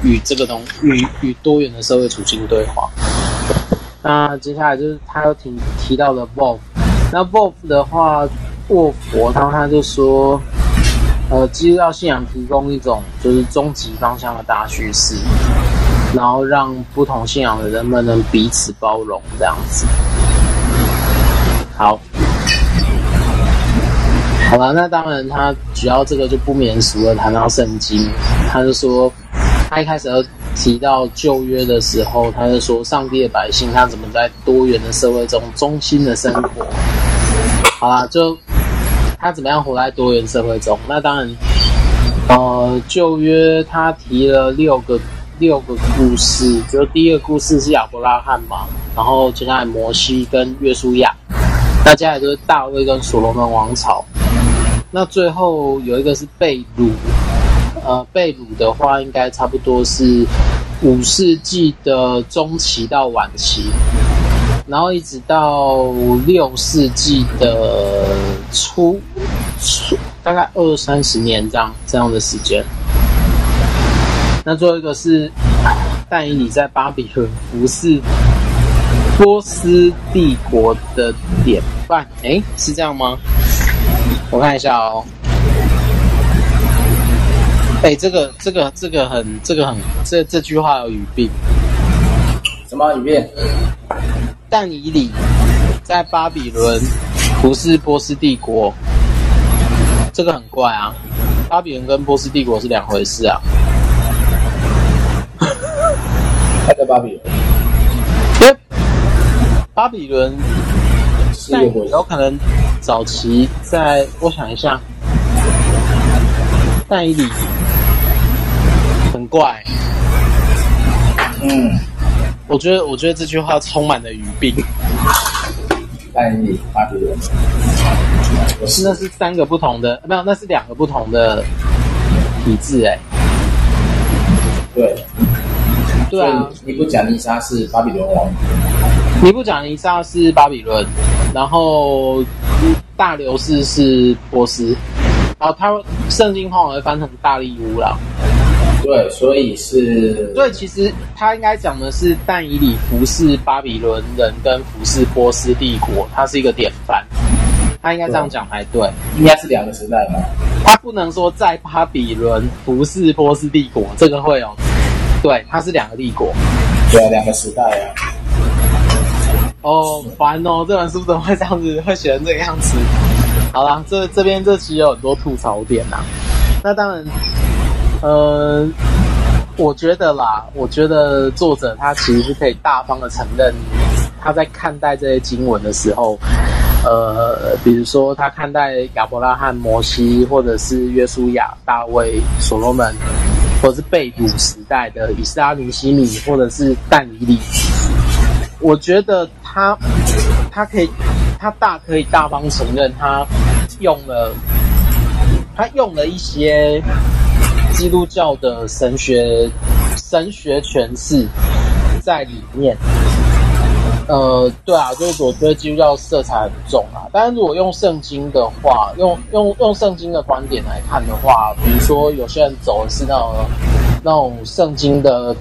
[SPEAKER 2] 与这个东与与多元的社会处境对话。那接下来就是他又提提到了 Wolf，那 Wolf 的话，过佛他他就说，呃，基督教信仰提供一种就是终极方向的大叙事，然后让不同信仰的人们能彼此包容这样子。好。好了，那当然，他主要这个就不免俗了。谈到圣经，他就说，他一开始要提到旧约的时候，他就说，上帝的百姓他怎么在多元的社会中忠心的生活。好啦，就他怎么样活在多元社会中？那当然，呃，旧约他提了六个六个故事，就第一个故事是亚伯拉罕嘛，然后接下来摩西跟约书亚，那接下来就是大卫跟所罗门王朝。那最后有一个是贝鲁，呃，贝鲁的话应该差不多是五世纪的中期到晚期，然后一直到六世纪的初，大概二三十年这样这样的时间。那最后一个是但以理在巴比伦服侍波斯帝国的典范，诶，是这样吗？我看一下哦，哎、欸，这个这个这个很这个很这这句话有语病，
[SPEAKER 1] 什么语病？
[SPEAKER 2] 但以理在巴比伦不是波斯帝国，这个很怪啊！巴比伦跟波斯帝国是两回事啊。
[SPEAKER 1] 他在巴比伦，
[SPEAKER 2] 因为巴比伦。但有可能早期在，我想一下，但以理很怪。
[SPEAKER 1] 嗯，
[SPEAKER 2] 我觉得，我觉得这句话充满了语病。
[SPEAKER 1] 但以理巴比伦，
[SPEAKER 2] 我是那是三个不同的，没有，那是两个不同的体制，哎。
[SPEAKER 1] 对。
[SPEAKER 2] 对啊。
[SPEAKER 1] 尼布甲尼撒是巴比伦王。
[SPEAKER 2] 尼布甲尼撒是巴比伦。然后大流士是波斯，然后他圣经通常会翻成大力乌啦。
[SPEAKER 1] 对，所以是。
[SPEAKER 2] 所以其实他应该讲的是但以理服侍巴比伦人跟服侍波斯帝国，他是一个典范。他应该这样讲才对，对。
[SPEAKER 1] 应该是两个时代吧。
[SPEAKER 2] 他不能说在巴比伦服侍波斯帝国，这个会有。对，他是两个帝国。
[SPEAKER 1] 对啊，两个时代啊。
[SPEAKER 2] 哦，烦哦！这本书怎么会这样子，会写成这个样子？好啦，这这边这期有很多吐槽点呐。那当然，呃，我觉得啦，我觉得作者他其实是可以大方的承认，他在看待这些经文的时候，呃，比如说他看待亚伯拉罕、摩西，或者是约书亚、大卫、所罗门，或者是被掳时代的以斯拉、尼西米，或者是但以理。我觉得他，他可以，他大可以大方承认，他用了，他用了一些基督教的神学神学诠释在里面。呃，对啊，就是我觉得基督教色彩很重啊。但是如果用圣经的话，用用用圣经的观点来看的话，比如说有些人走的是那种那种圣经的。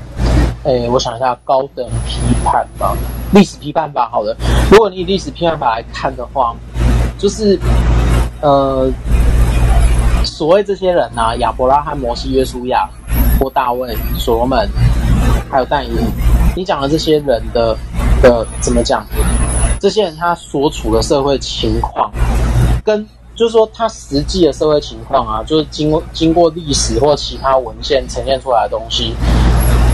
[SPEAKER 2] 诶，我想一下，高等批判吧，历史批判吧。好的，如果你以历史批判法来看的话，就是，呃，所谓这些人啊，亚伯拉罕、摩西、约书亚、或大卫、所罗门，还有但以，你讲的这些人的的怎么讲？这些人他所处的社会情况，跟就是说他实际的社会情况啊，就是经过经过历史或其他文献呈现出来的东西，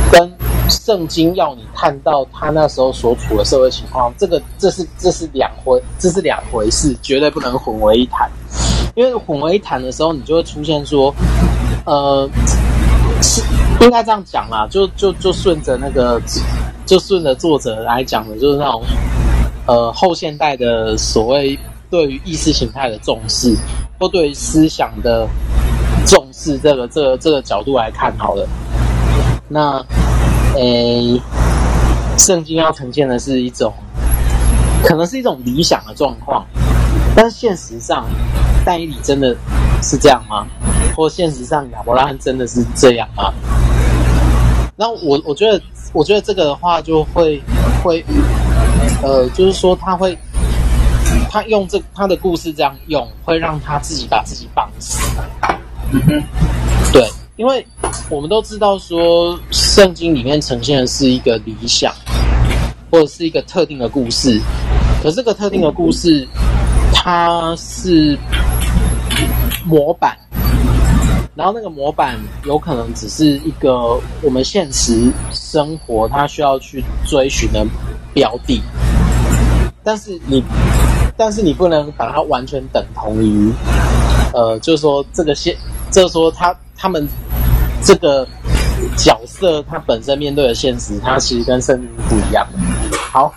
[SPEAKER 2] 跟圣经要你看到他那时候所处的社会情况，这个这是这是两回这是两回事，绝对不能混为一谈。因为混为一谈的时候，你就会出现说，呃，是应该这样讲啦，就就就顺着那个，就顺着作者来讲的，就是那种，呃，后现代的所谓对于意识形态的重视，或对于思想的重视，这个这个这个角度来看好了。那，诶，圣经要呈现的是一种，可能是一种理想的状况，但是现实上。但以理真的是这样吗？或现实上亚伯拉罕真的是这样吗？那我我觉得，我觉得这个的话就会会，呃，就是说他会，他用这他的故事这样用，会让他自己把自己绑死。嗯，对，因为我们都知道说，圣经里面呈现的是一个理想，或者是一个特定的故事，可是这个特定的故事，它是。模板，然后那个模板有可能只是一个我们现实生活它需要去追寻的标的，但是你，但是你不能把它完全等同于，呃，就是说这个现，就是说他他们这个角色他本身面对的现实，它其实跟圣经不一样。好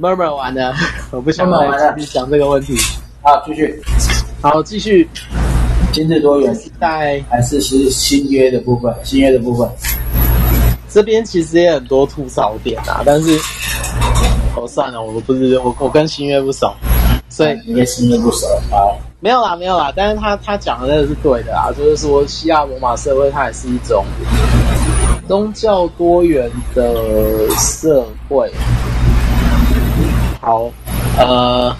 [SPEAKER 2] ，murmur 完了，我不想再继续讲这个问题。
[SPEAKER 1] 好，继续，
[SPEAKER 2] 好，继续。
[SPEAKER 1] 心智多元时代还是是新约的部分，新约的部分，
[SPEAKER 2] 这边其实也很多吐槽点啊，但是哦算了，我不是我我跟新约不熟，所以
[SPEAKER 1] 你跟新约不熟啊？
[SPEAKER 2] 没有啦没有啦，但是他他讲的那个是对的啊，就是说希腊罗马社会它也是一种宗教多元的社会。好，呃。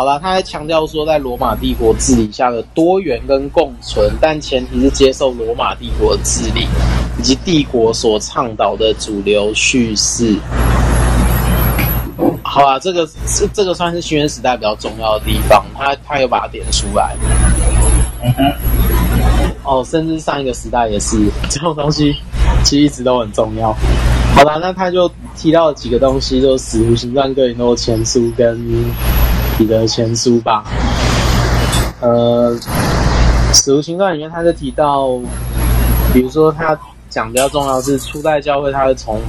[SPEAKER 2] 好了，他还强调说，在罗马帝国治理下的多元跟共存，但前提是接受罗马帝国的治理以及帝国所倡导的主流叙事。好啊，这个是这个算是新约时代比较重要的地方，他他有把它点出来。哦，甚至上一个时代也是这种东西，其实一直都很重要。好了，那他就提到了几个东西，就是《使徒行传》、哥林多前书跟。你的前书吧，呃，《使徒行传》里面他就提到，比如说他讲比较重要的是初代教会，他是从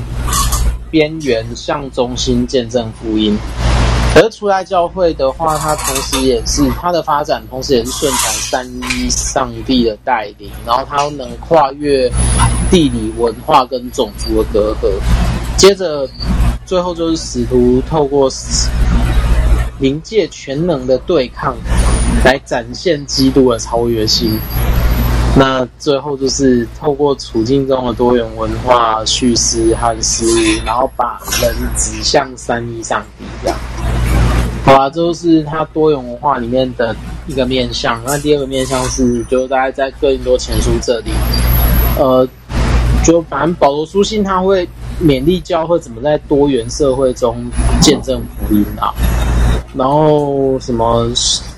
[SPEAKER 2] 边缘向中心见证福音。可是初代教会的话，它同时也是它的发展，同时也是顺从三一上帝的带领，然后它能跨越地理文化跟种族的隔阂。接着，最后就是使徒透过。灵界全能的对抗，来展现基督的超越性。那最后就是透过处境中的多元文化叙事和思维，然后把人指向三一上帝。这样，好吧，这就是它多元文化里面的一个面向。那第二个面向是，就大概在哥林多前书这里，呃，就反正保罗书信他会勉励教会怎么在多元社会中见证福音啊。然后什么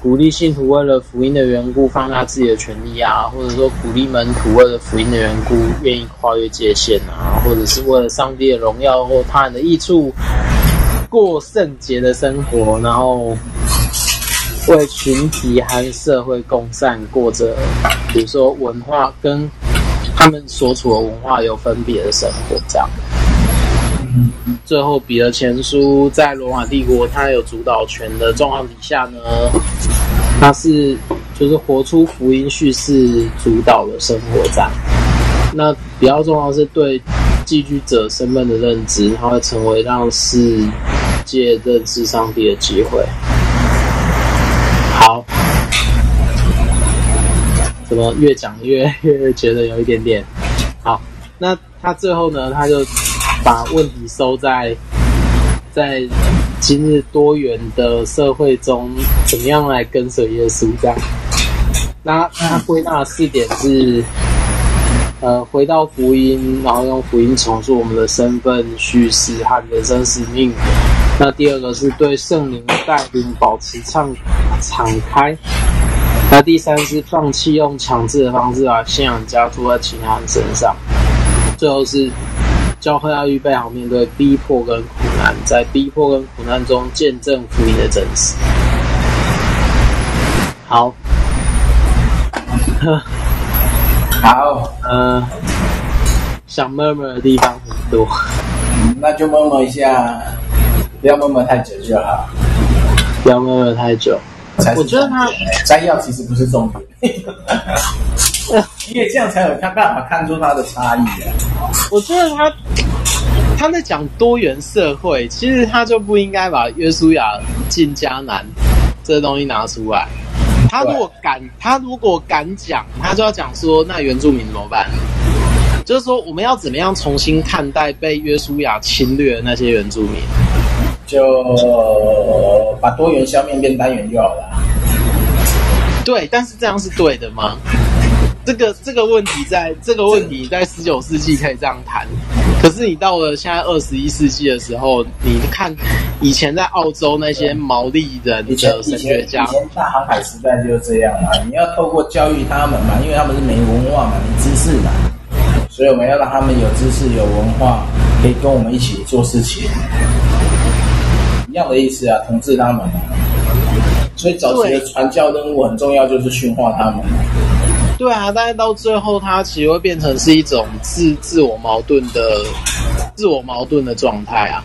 [SPEAKER 2] 鼓励信徒为了福音的缘故放下自己的权利啊，或者说鼓励门徒为了福音的缘故愿意跨越界限啊，或者是为了上帝的荣耀或他人的益处过圣洁的生活，然后为群体和社会共善，过着比如说文化跟他们所处的文化有分别的生活，这样。最后，彼得前书在罗马帝国，他有主导权的状况底下呢，他是就是活出福音叙事主导的生活在。那比较重要是对寄居者身份的认知，他会成为让世界认识上帝的机会。好，怎么越讲越越觉得有一点点好？那他最后呢，他就。把问题收在在今日多元的社会中，怎么样来跟随耶稣？这样，那他归纳四点是：呃，回到福音，然后用福音重塑我们的身份、叙事和人生使命。那第二个是对圣灵带领保持敞敞开。那第三是放弃用强制的方式把信仰加诸在其他人身上。最后是教会要预备好面对逼迫跟苦难，在逼迫跟苦难中见证福音的真实。好，呵，
[SPEAKER 1] 好，
[SPEAKER 2] 呃，想 murmur 的地方很多，
[SPEAKER 1] 那就 murmur 一下，不要 murmur 太久就好，
[SPEAKER 2] 不要 murmur 太久。我觉得他
[SPEAKER 1] 摘要其实不是重点，因为这样才有他办法看出他的差异啊。
[SPEAKER 2] 我觉得他他在讲多元社会，其实他就不应该把约书亚进迦南这个东西拿出来。他如果敢，他如果敢讲，他就要讲说，那原住民怎么办？就是说，我们要怎么样重新看待被约书亚侵略的那些原住民？
[SPEAKER 1] 就把多元消灭变单元就好了。
[SPEAKER 2] 对，但是这样是对的吗？这个这个问题在，这个问题在十九世纪可以这样谈，可是你到了现在二十一世纪的时候，你看以前在澳洲那些毛利人的神学家，
[SPEAKER 1] 以前大航海时代就是这样嘛，你要透过教育他们嘛，因为他们是没文化嘛，没知识嘛，所以我们要让他们有知识、有文化，可以跟我们一起做事情。一样的意思啊，统治他们嘛。所以早期的传教任务很重要，就是驯化他们。
[SPEAKER 2] 对啊，但是到最后，它其实会变成是一种自自我矛盾的、自我矛盾的状态啊。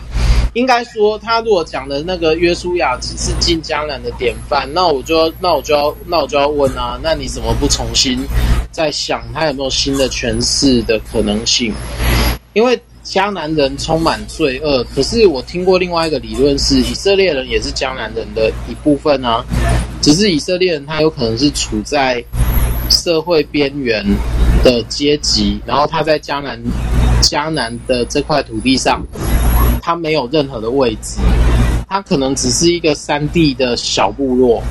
[SPEAKER 2] 应该说，他如果讲的那个约书亚只是进江南的典范，那我就要，那我就要，那我就要问啊，那你怎么不重新再想他有没有新的诠释的可能性？因为。江南人充满罪恶，可是我听过另外一个理论是，以色列人也是江南人的一部分啊。只是以色列人他有可能是处在社会边缘的阶级，然后他在江南江南的这块土地上，他没有任何的位置，他可能只是一个山地的小部落。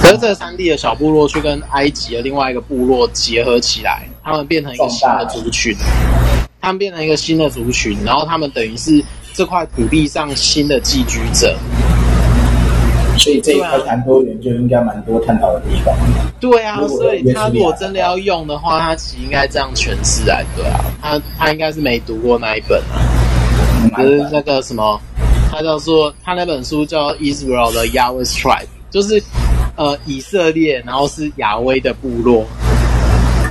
[SPEAKER 2] 可是这三地的小部落却跟埃及的另外一个部落结合起来，他们变成一个新的族群。他们变成一个新的族群，然后他们等于是这块土地上新的寄居者。
[SPEAKER 1] 所以这一块谈多元就应该蛮多探讨的地方。
[SPEAKER 2] 对啊，所以他如果真的要用的话，他其实应该这样诠释来。对啊，他他应该是没读过那一本啊，就是那个什么，他叫做他那本书叫《Israel 的 Yahweh's Tribe》，就是呃以色列，然后是亚威的部落。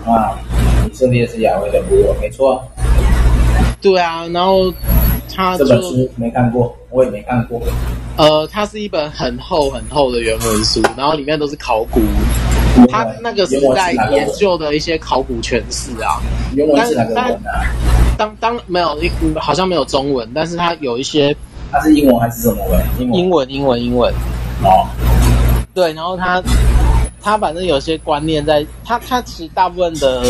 [SPEAKER 1] 啊，以色列是亚威的部落，没错。
[SPEAKER 2] 对啊，然后他
[SPEAKER 1] 这本书没看过，我也没看过。
[SPEAKER 2] 呃，它是一本很厚很厚的原文书，然后里面都是考古，他那个时代研究的一些考古诠释啊。
[SPEAKER 1] 原文是哪个文啊？
[SPEAKER 2] 当当没有，好像没有中文，但是它有一些。
[SPEAKER 1] 它是英文还是什么文？
[SPEAKER 2] 英文，英文，英文。
[SPEAKER 1] 哦，
[SPEAKER 2] 对，然后他他反正有些观念在，他他其实大部分的。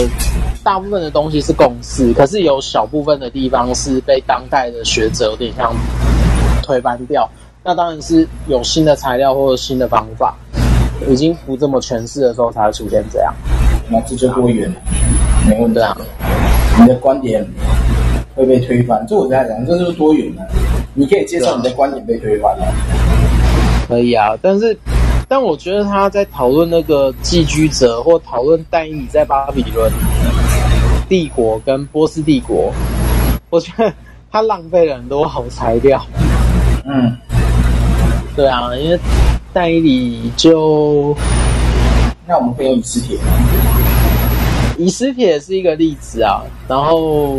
[SPEAKER 2] 大部分的东西是共识，可是有小部分的地方是被当代的学者有点像推翻掉。那当然是有新的材料或者新的方法，已经不这么诠释的时候才会出现这样。
[SPEAKER 1] 那这就多元，没问题。你的观点会被推翻，这我在讲，这就是多元的。你可以接受你的观点被推翻吗？
[SPEAKER 2] 可以啊，但是。但我觉得他在讨论那个寄居者，或讨论但以理在巴比伦帝国跟波斯帝国，我觉得他浪费了很多好材料。
[SPEAKER 1] 嗯，
[SPEAKER 2] 对啊，因为但以理就，
[SPEAKER 1] 那我们可以用以斯帖。
[SPEAKER 2] 以斯帖是一个例子啊，然后，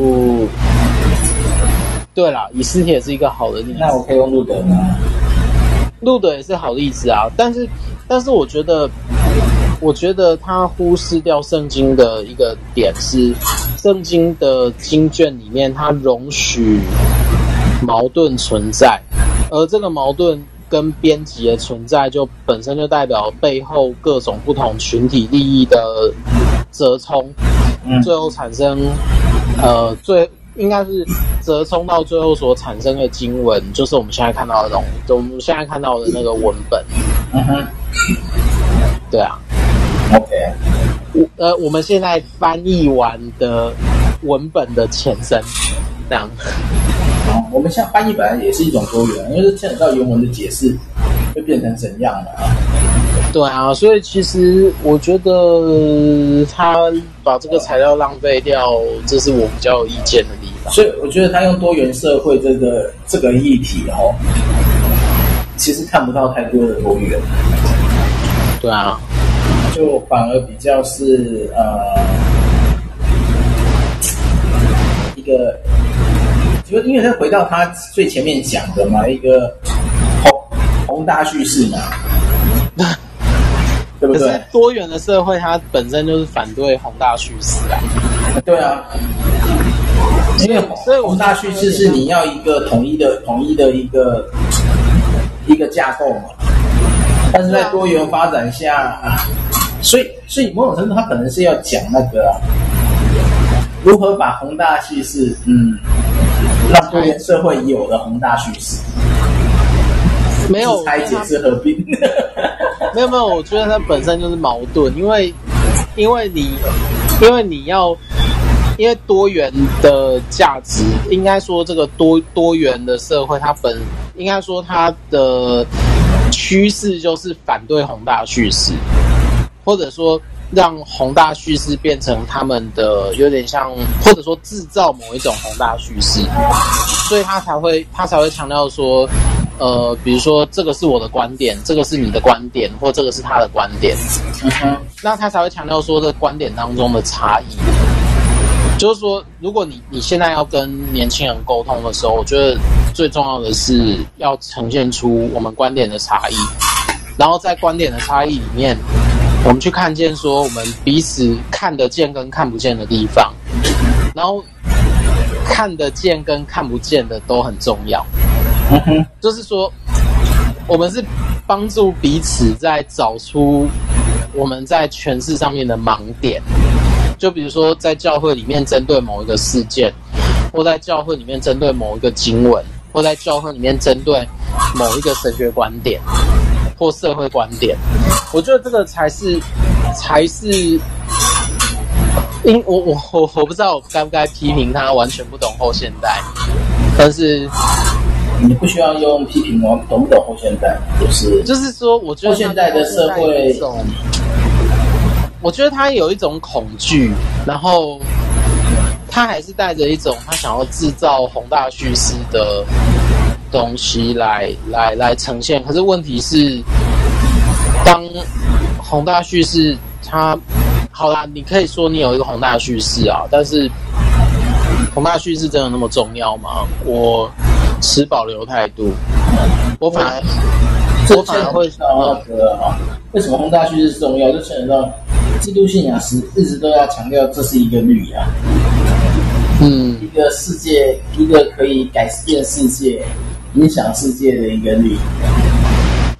[SPEAKER 2] 对啦，以斯帖是一个好的例子。
[SPEAKER 1] 那我可以用路德吗？
[SPEAKER 2] 路德也是好例子啊，但是，但是我觉得，我觉得他忽视掉圣经的一个点是，圣经的经卷里面，它容许矛盾存在，而这个矛盾跟编辑的存在，就本身就代表背后各种不同群体利益的折冲，最后产生，呃，最。应该是折冲到最后所产生的经文，就是我们现在看到的东西，就我们现在看到的那个文本。
[SPEAKER 1] 嗯哼，
[SPEAKER 2] 对啊。
[SPEAKER 1] OK，我
[SPEAKER 2] 呃，我们现在翻译完的文本的前身，这样。
[SPEAKER 1] 哦，我们像翻译本来也是一种多元，因为牵扯到原文的解释，会变成怎样的啊？
[SPEAKER 2] 对啊，所以其实我觉得他把这个材料浪费掉，这是我比较有意见的地方。
[SPEAKER 1] 所以我觉得他用多元社会这个这个议题哦，其实看不到太多的多元。
[SPEAKER 2] 对啊，
[SPEAKER 1] 就反而比较是呃一个，就因为他回到他最前面讲的嘛，一个宏宏大叙事嘛。对不对？
[SPEAKER 2] 可是多元的社会，它本身就是反对宏大叙事啊。
[SPEAKER 1] 对啊，因为宏大叙事是你要一个统一的、统一的一个一个架构嘛。但是在多元发展下，所以所以某种程度，它可能是要讲那个、如何把宏大叙事，嗯，让多元社会有的宏大叙事。
[SPEAKER 2] 没有
[SPEAKER 1] 拆解是合并，
[SPEAKER 2] 没有没有，我觉得它本身就是矛盾，因为因为你因为你要因为多元的价值，应该说这个多多元的社会，它本应该说它的趋势就是反对宏大叙事，或者说让宏大叙事变成他们的有点像，或者说制造某一种宏大叙事，所以他才会他才会强调说。呃，比如说这个是我的观点，这个是你的观点，或这个是他的观点，那他才会强调说这观点当中的差异。就是说，如果你你现在要跟年轻人沟通的时候，我觉得最重要的是要呈现出我们观点的差异，然后在观点的差异里面，我们去看见说我们彼此看得见跟看不见的地方，然后看得见跟看不见的都很重要。嗯哼，就是说，我们是帮助彼此在找出我们在诠释上面的盲点。就比如说，在教会里面针对某一个事件，或在教会里面针对某一个经文，或在教会里面针对某一个神学观点或社会观点，我觉得这个才是才是，因我我我我不知道我该不该批评他完全不懂后现代，但是。
[SPEAKER 1] 你不需要用批评我懂不懂后现代，就是
[SPEAKER 2] 就是说，我觉得
[SPEAKER 1] 后现代的社会，
[SPEAKER 2] 我觉得他有一种恐惧，然后他还是带着一种他想要制造宏大叙事的东西来来来呈现。可是问题是，当宏大叙事它好啦，你可以说你有一个宏大叙事啊，但是宏大叙事真的那么重要吗？我。持保留态度，我反而，我反而会想那个啊，为什么宏大叙事重要？就牵扯到基督信仰时一直都要强调这是一个律啊，嗯，一个世界，一个可以改变世界、影响世界的一个律。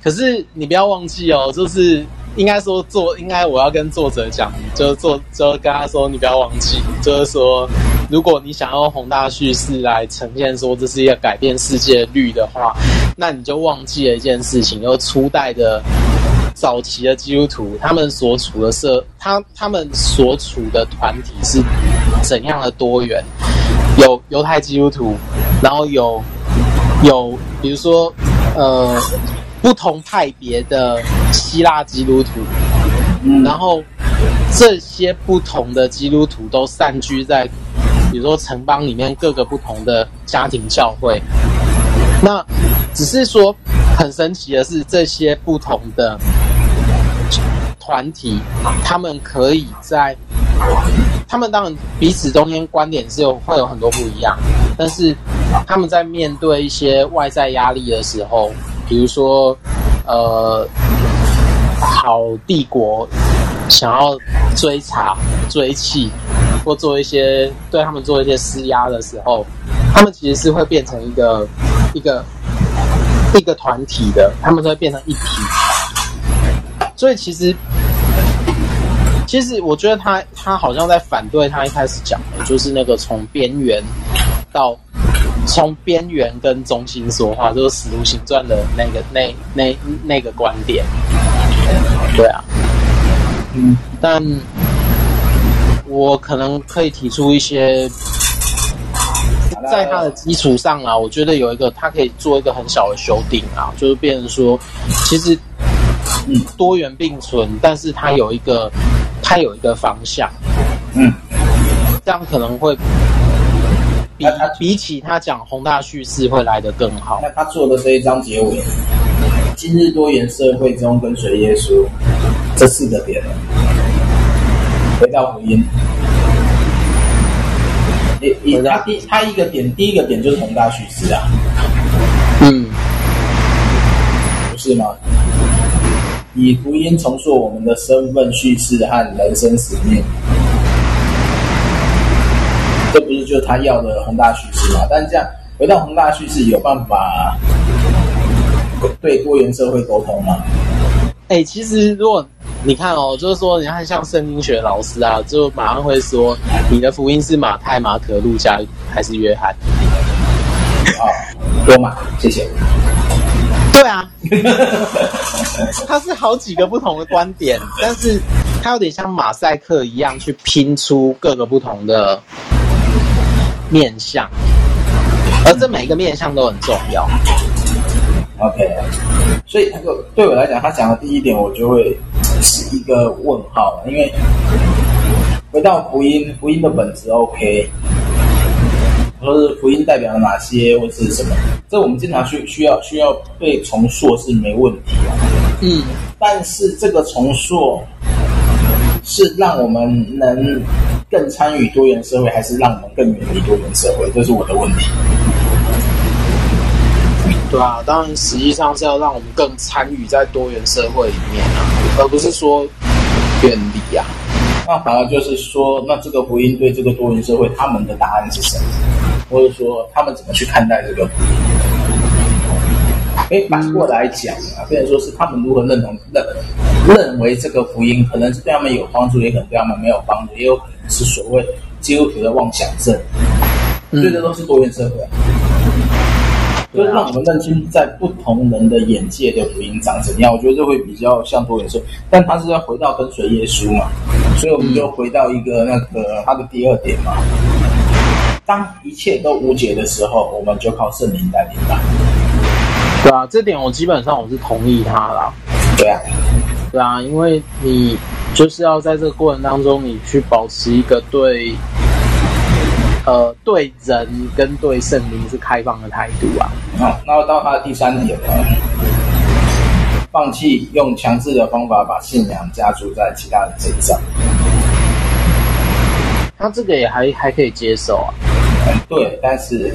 [SPEAKER 2] 可是你不要忘记哦，就是。应该说作，应该我要跟作者讲，就是作，就跟他说，你不要忘记，就是说，如果你想要用宏大叙事来呈现说这是一个改变世界律的话，那你就忘记了一件事情，就是初代的早期的基督徒，他们所处的社，他他们所处的团体是怎样的多元？有犹太基督徒，然后有有，比如说，呃。不同派别的希腊基督徒，然后这些不同的基督徒都散居在，比如说城邦里面各个不同的家庭教会。那只是说很神奇的是，这些不同的团体，他们可以在，他们当然彼此中间观点是有会有很多不一样，但是他们在面对一些外在压力的时候。比如说，呃，好帝国想要追查、追气，或做一些对他们做一些施压的时候，他们其实是会变成一个一个一个团体的，他们都会变成一体。所以其实，其实我觉得他他好像在反对他一开始讲的，就是那个从边缘到。从边缘跟中心说话，就是《使徒行传》的那个那那那，那个观点，对啊，嗯，但我可能可以提出一些，在它的基础上啊，我觉得有一个它可以做一个很小的修订啊，就是变成说，其实多元并存，但是它有一个它有一个方向，嗯，这样可能会比比起他讲宏大叙事会来得更好。
[SPEAKER 1] 那他做的这一章结尾，今日多元社会中跟随耶稣这四个点。回到福音，你你他第他一个点，第一个点就是宏大叙事啊，
[SPEAKER 2] 嗯，
[SPEAKER 1] 不是吗？以福音重塑我们的身份叙事和人生使命，就是他要的宏大叙事嘛？但是这样回到宏大叙事，有办法对多元社会沟通吗？
[SPEAKER 2] 哎、欸，其实如果。你看哦，就是说，你看像圣经学老师啊，就马上会说，你的福音是马太、马可、路加还是约翰？
[SPEAKER 1] 啊、哦，多马，谢谢。
[SPEAKER 2] 对啊，他是好几个不同的观点，但是他有点像马赛克一样去拼出各个不同的面相，而这每一个面相都很重要。
[SPEAKER 1] OK，所以那个对我来讲，他讲的第一点，我就会是一个问号，因为回到福音，福音的本质 OK，或是福音代表了哪些，或者是什么，这我们经常需需要需要被重塑是没问题啊。
[SPEAKER 2] 嗯，
[SPEAKER 1] 但是这个重塑是让我们能更参与多元社会，还是让我们更远离多元社会？这是我的问题。
[SPEAKER 2] 对啊，当然，实际上是要让我们更参与在多元社会里面啊，而不是说远离啊。
[SPEAKER 1] 那反而就是说，那这个福音对这个多元社会，他们的答案是什么？或者说，他们怎么去看待这个福音？哎，反过来讲啊，变成说是他们如何认同、认认为这个福音可能是对他们有帮助，也可能对他们没有帮助，也有可能是所谓基督徒的妄想症。嗯，这都是多元社会。就让我们认清在不同人的眼界的福音长怎样，我觉得这会比较像多元社会，但他是要回到跟随耶稣嘛，所以我们就回到一个那个他的第二点嘛。当一切都无解的时候，我们就靠圣灵带领吧。
[SPEAKER 2] 对啊，这点我基本上我是同意他啦。
[SPEAKER 1] 对啊，
[SPEAKER 2] 对啊，因为你就是要在这个过程当中，你去保持一个对。呃，对人跟对圣灵是开放的态度啊。
[SPEAKER 1] 那到他的第三点呢？放弃用强制的方法把信仰加注在其他人身上。
[SPEAKER 2] 他这个也还还可以接受啊。
[SPEAKER 1] 嗯，对，但是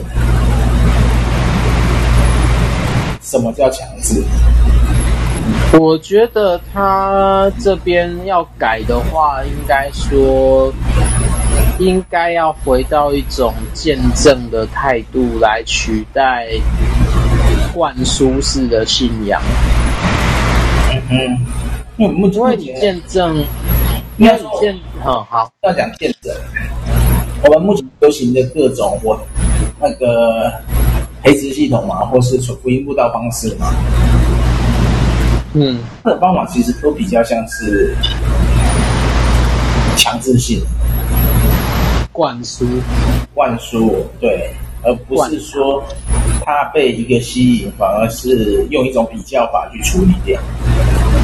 [SPEAKER 1] 什么叫强制？
[SPEAKER 2] 我觉得他这边要改的话，应该说。应该要回到一种见证的态度来取代灌输式的信仰。
[SPEAKER 1] 嗯，因为因为你
[SPEAKER 2] 见证，应该是见，嗯，好，
[SPEAKER 1] 要讲见证。我们目前流行的各种我那个培植系统嘛，或是福音布道方式嘛，
[SPEAKER 2] 嗯，
[SPEAKER 1] 这个方法其实都比较像是强制性。
[SPEAKER 2] 灌输，
[SPEAKER 1] 灌输，对，而不是说他被一个吸引，反而是用一种比较法去处理掉。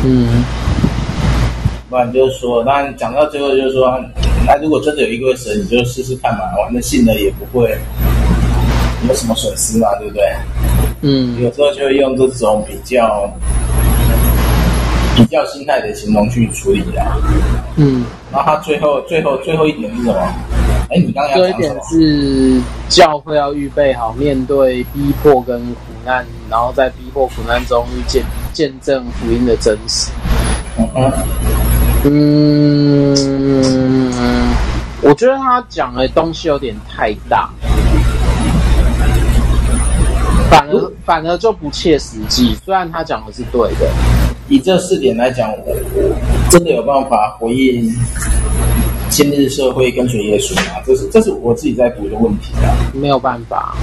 [SPEAKER 2] 嗯，
[SPEAKER 1] 不然就是说，那讲到最后就是说，那如果真的有一个神，你就试试看嘛，反正信了也不会有什么损失嘛，对不对？
[SPEAKER 2] 嗯，
[SPEAKER 1] 有时候就会用这种比较比较心态的形容去处理的。
[SPEAKER 2] 嗯，
[SPEAKER 1] 然后他最后最后最后一点是什么？哎，你刚刚要讲什么？
[SPEAKER 2] 这一点是教会要预备好面对逼迫跟苦难，然后在逼迫苦难中见见证福音的真实。
[SPEAKER 1] 嗯
[SPEAKER 2] 嗯，我觉得他讲的东西有点太大，反而反而就不切实际。虽然他讲的是对的，
[SPEAKER 1] 以这四点来讲，我真的有办法回应。今日社会跟随耶稣吗，这是这是我自己在读的问题啊，
[SPEAKER 2] 没有办法。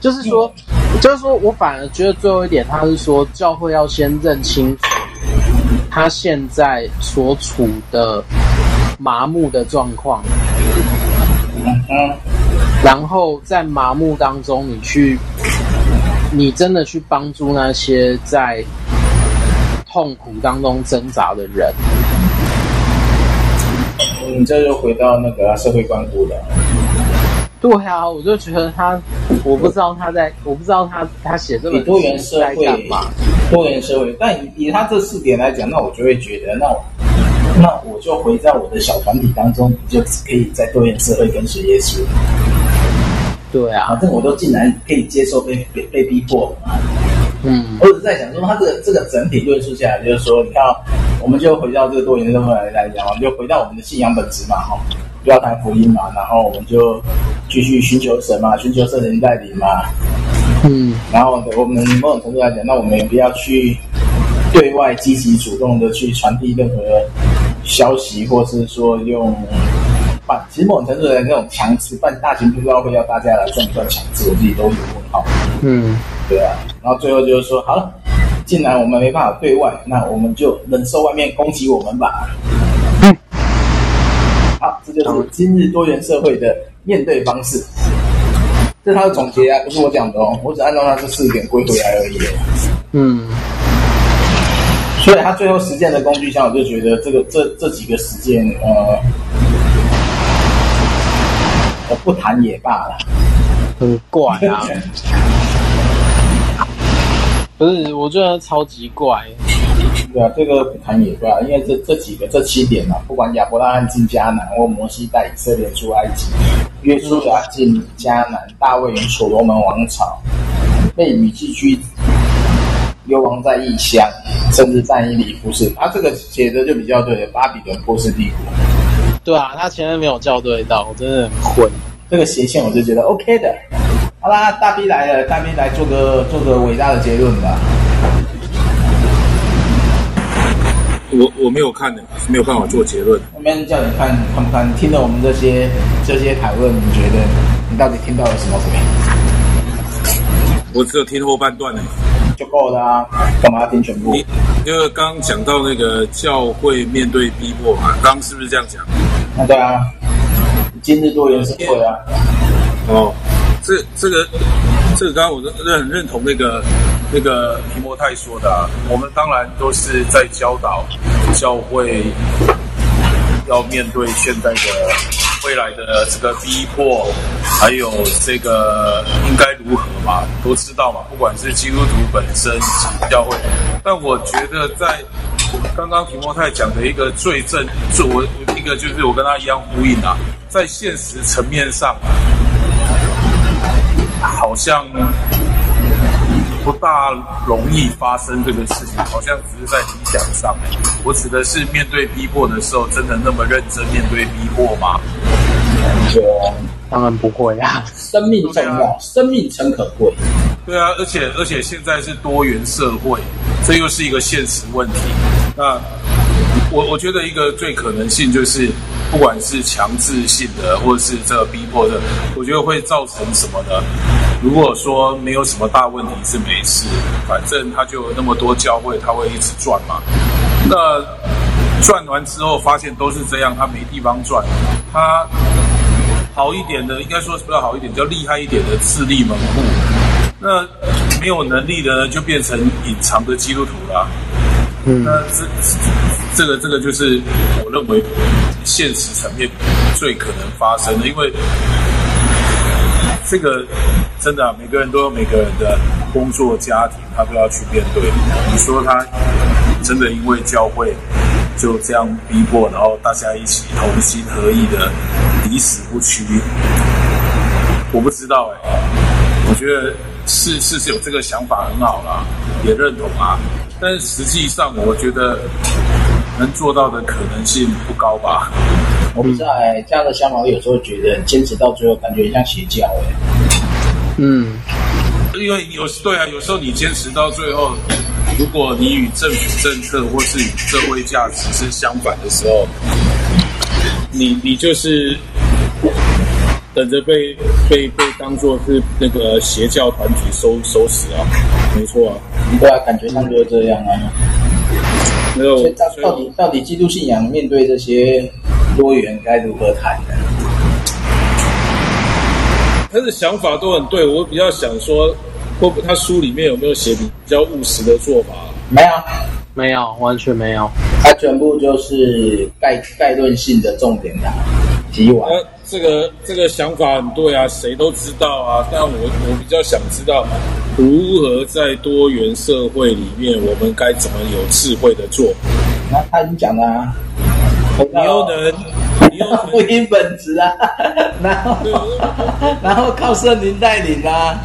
[SPEAKER 2] 就是说，就是说我反而觉得最后一点，他是说教会要先认清楚他现在所处的麻木的状况，
[SPEAKER 1] 嗯，
[SPEAKER 2] 然后在麻木当中，你去，你真的去帮助那些在痛苦当中挣扎的人。
[SPEAKER 1] 嗯，这就回到那个社会关顾了。
[SPEAKER 2] 对啊，我就觉得他，我不知道他在，我不知道他他写这本
[SPEAKER 1] 多元社会
[SPEAKER 2] 干嘛？
[SPEAKER 1] 多元社会，但以，以他这四点来讲，那我就会觉得，那我那我就回在我的小团体当中，就可以在多元社会跟随耶稣。
[SPEAKER 2] 对啊，
[SPEAKER 1] 反正我都竟然可以接受被被被逼迫。
[SPEAKER 2] 嗯，
[SPEAKER 1] 我只是在想说，他这个这个整体论述下来，就是说，你看，我们就回到这个多元社会来来讲，我们就回到我们的信仰本质嘛，哈。不要谈福音嘛，然后我们就继续寻求神嘛，寻求圣灵带领嘛。
[SPEAKER 2] 嗯，然后
[SPEAKER 1] 我们某种程度来讲，那我们也不要去对外积极主动的去传递任何消息，或是说用办，其实某种程度的那种强制办大型布道会要大家来算不算强制，我自己都有问号。
[SPEAKER 2] 嗯，
[SPEAKER 1] 对啊。然后最后就是说，好了，既然我们没办法对外，那我们就忍受外面攻击我们吧。嗯好，这就是今日多元社会的面对方式。这是他的总结啊，不是我讲的哦，我只按照他这四点归回来而已。
[SPEAKER 2] 嗯，
[SPEAKER 1] 所以他最后实践的工具箱，我就觉得这个这这几个实践，呃，我不谈也罢了，
[SPEAKER 2] 很怪啊。不是，我觉得超级怪。
[SPEAKER 1] 对啊，这个不谈也罢，因为这这几个这七点嘛，不管亚伯拉罕进迦南，或摩西带以色列出埃及，约书亚进迦南，大卫与所罗门王朝，被掳寄居，流亡在异乡，甚至在伊犁，不是，他、啊、这个写的就比较对，巴比伦波斯帝国。
[SPEAKER 2] 对啊，他前面没有校对到，我真的很混。
[SPEAKER 1] 这个斜线我就觉得 OK 的。好啦，大 B 来了，大 B 来做个做个伟大的结论吧。
[SPEAKER 4] 我我没有看的，没有办法做结论。
[SPEAKER 1] 我没人叫你看看不看？你听了我们这些这些讨论，你觉得你到底听到了什么鬼？
[SPEAKER 4] 我只有听后半段呢，
[SPEAKER 1] 就够了啊！干嘛要听全部？
[SPEAKER 4] 你因为刚刚讲到那个教会面对逼迫嘛，刚刚是不是这样讲？
[SPEAKER 1] 啊，对啊，今日多元社会啊。
[SPEAKER 4] 哦，这这个这个刚刚我认很认同那个。那个提摩太说的啊，我们当然都是在教导教会要面对现在的未来的这个逼迫，还有这个应该如何嘛，都知道嘛。不管是基督徒本身教会，但我觉得在刚刚提摩太讲的一个最正，最我一个就是我跟他一样呼应啊，在现实层面上，好像。不大容易发生这个事情，好像只是在理想上。我指的是面对逼迫的时候，真的那么认真面对逼迫吗？
[SPEAKER 1] 对
[SPEAKER 2] 啊，当然不会啊，
[SPEAKER 1] 生命重要，啊、生命诚可贵。
[SPEAKER 4] 对啊，而且而且现在是多元社会，这又是一个现实问题。那我我觉得一个最可能性就是，不管是强制性的，或者是这个逼迫的，我觉得会造成什么呢？如果说没有什么大问题是没事，反正他就有那么多教会，他会一直转嘛。那转完之后发现都是这样，他没地方转。他好一点的，应该说是比较好一点，比较厉害一点的自立门户。那没有能力的呢，就变成隐藏的基督徒了。嗯，那这这个这个就是我认为现实层面最可能发生的，因为。这个真的，每个人都有每个人的工作、家庭，他都要去面对。你说他真的因为教会就这样逼迫，然后大家一起同心合意的抵死不屈？我不知道哎，我觉得是是是有这个想法很好啦，也认同啊。但是实际上，我觉得能做到的可能性不高吧。
[SPEAKER 1] 我不知道哎，这样的想法我有时候觉得坚持到最后，感觉很像邪教哎。
[SPEAKER 2] 嗯，
[SPEAKER 4] 因为有对啊，有时候你坚持到最后，如果你与政府政策或是与社会价值是相反的时候，你你就是等着被被被当做是那个邪教团体收收拾啊，没错啊，
[SPEAKER 1] 对啊，感觉上就是这样啊。没有，到到底到底基督信仰面对这些多元该如何谈呢？
[SPEAKER 4] 他的想法都很对，我比较想说，或他书里面有没有写比较务实的做法？
[SPEAKER 1] 没有，
[SPEAKER 2] 没有，完全没有。
[SPEAKER 1] 他全部就是概概论性的重点的提完。
[SPEAKER 4] 那这个这个想法很对啊，谁都知道啊。但我我比较想知道，如何在多元社会里面，我们该怎么有智慧的做？
[SPEAKER 1] 那他已经讲了啊，
[SPEAKER 4] 你又能。
[SPEAKER 1] 你又不因本质啊，然后然后靠圣灵带领啊，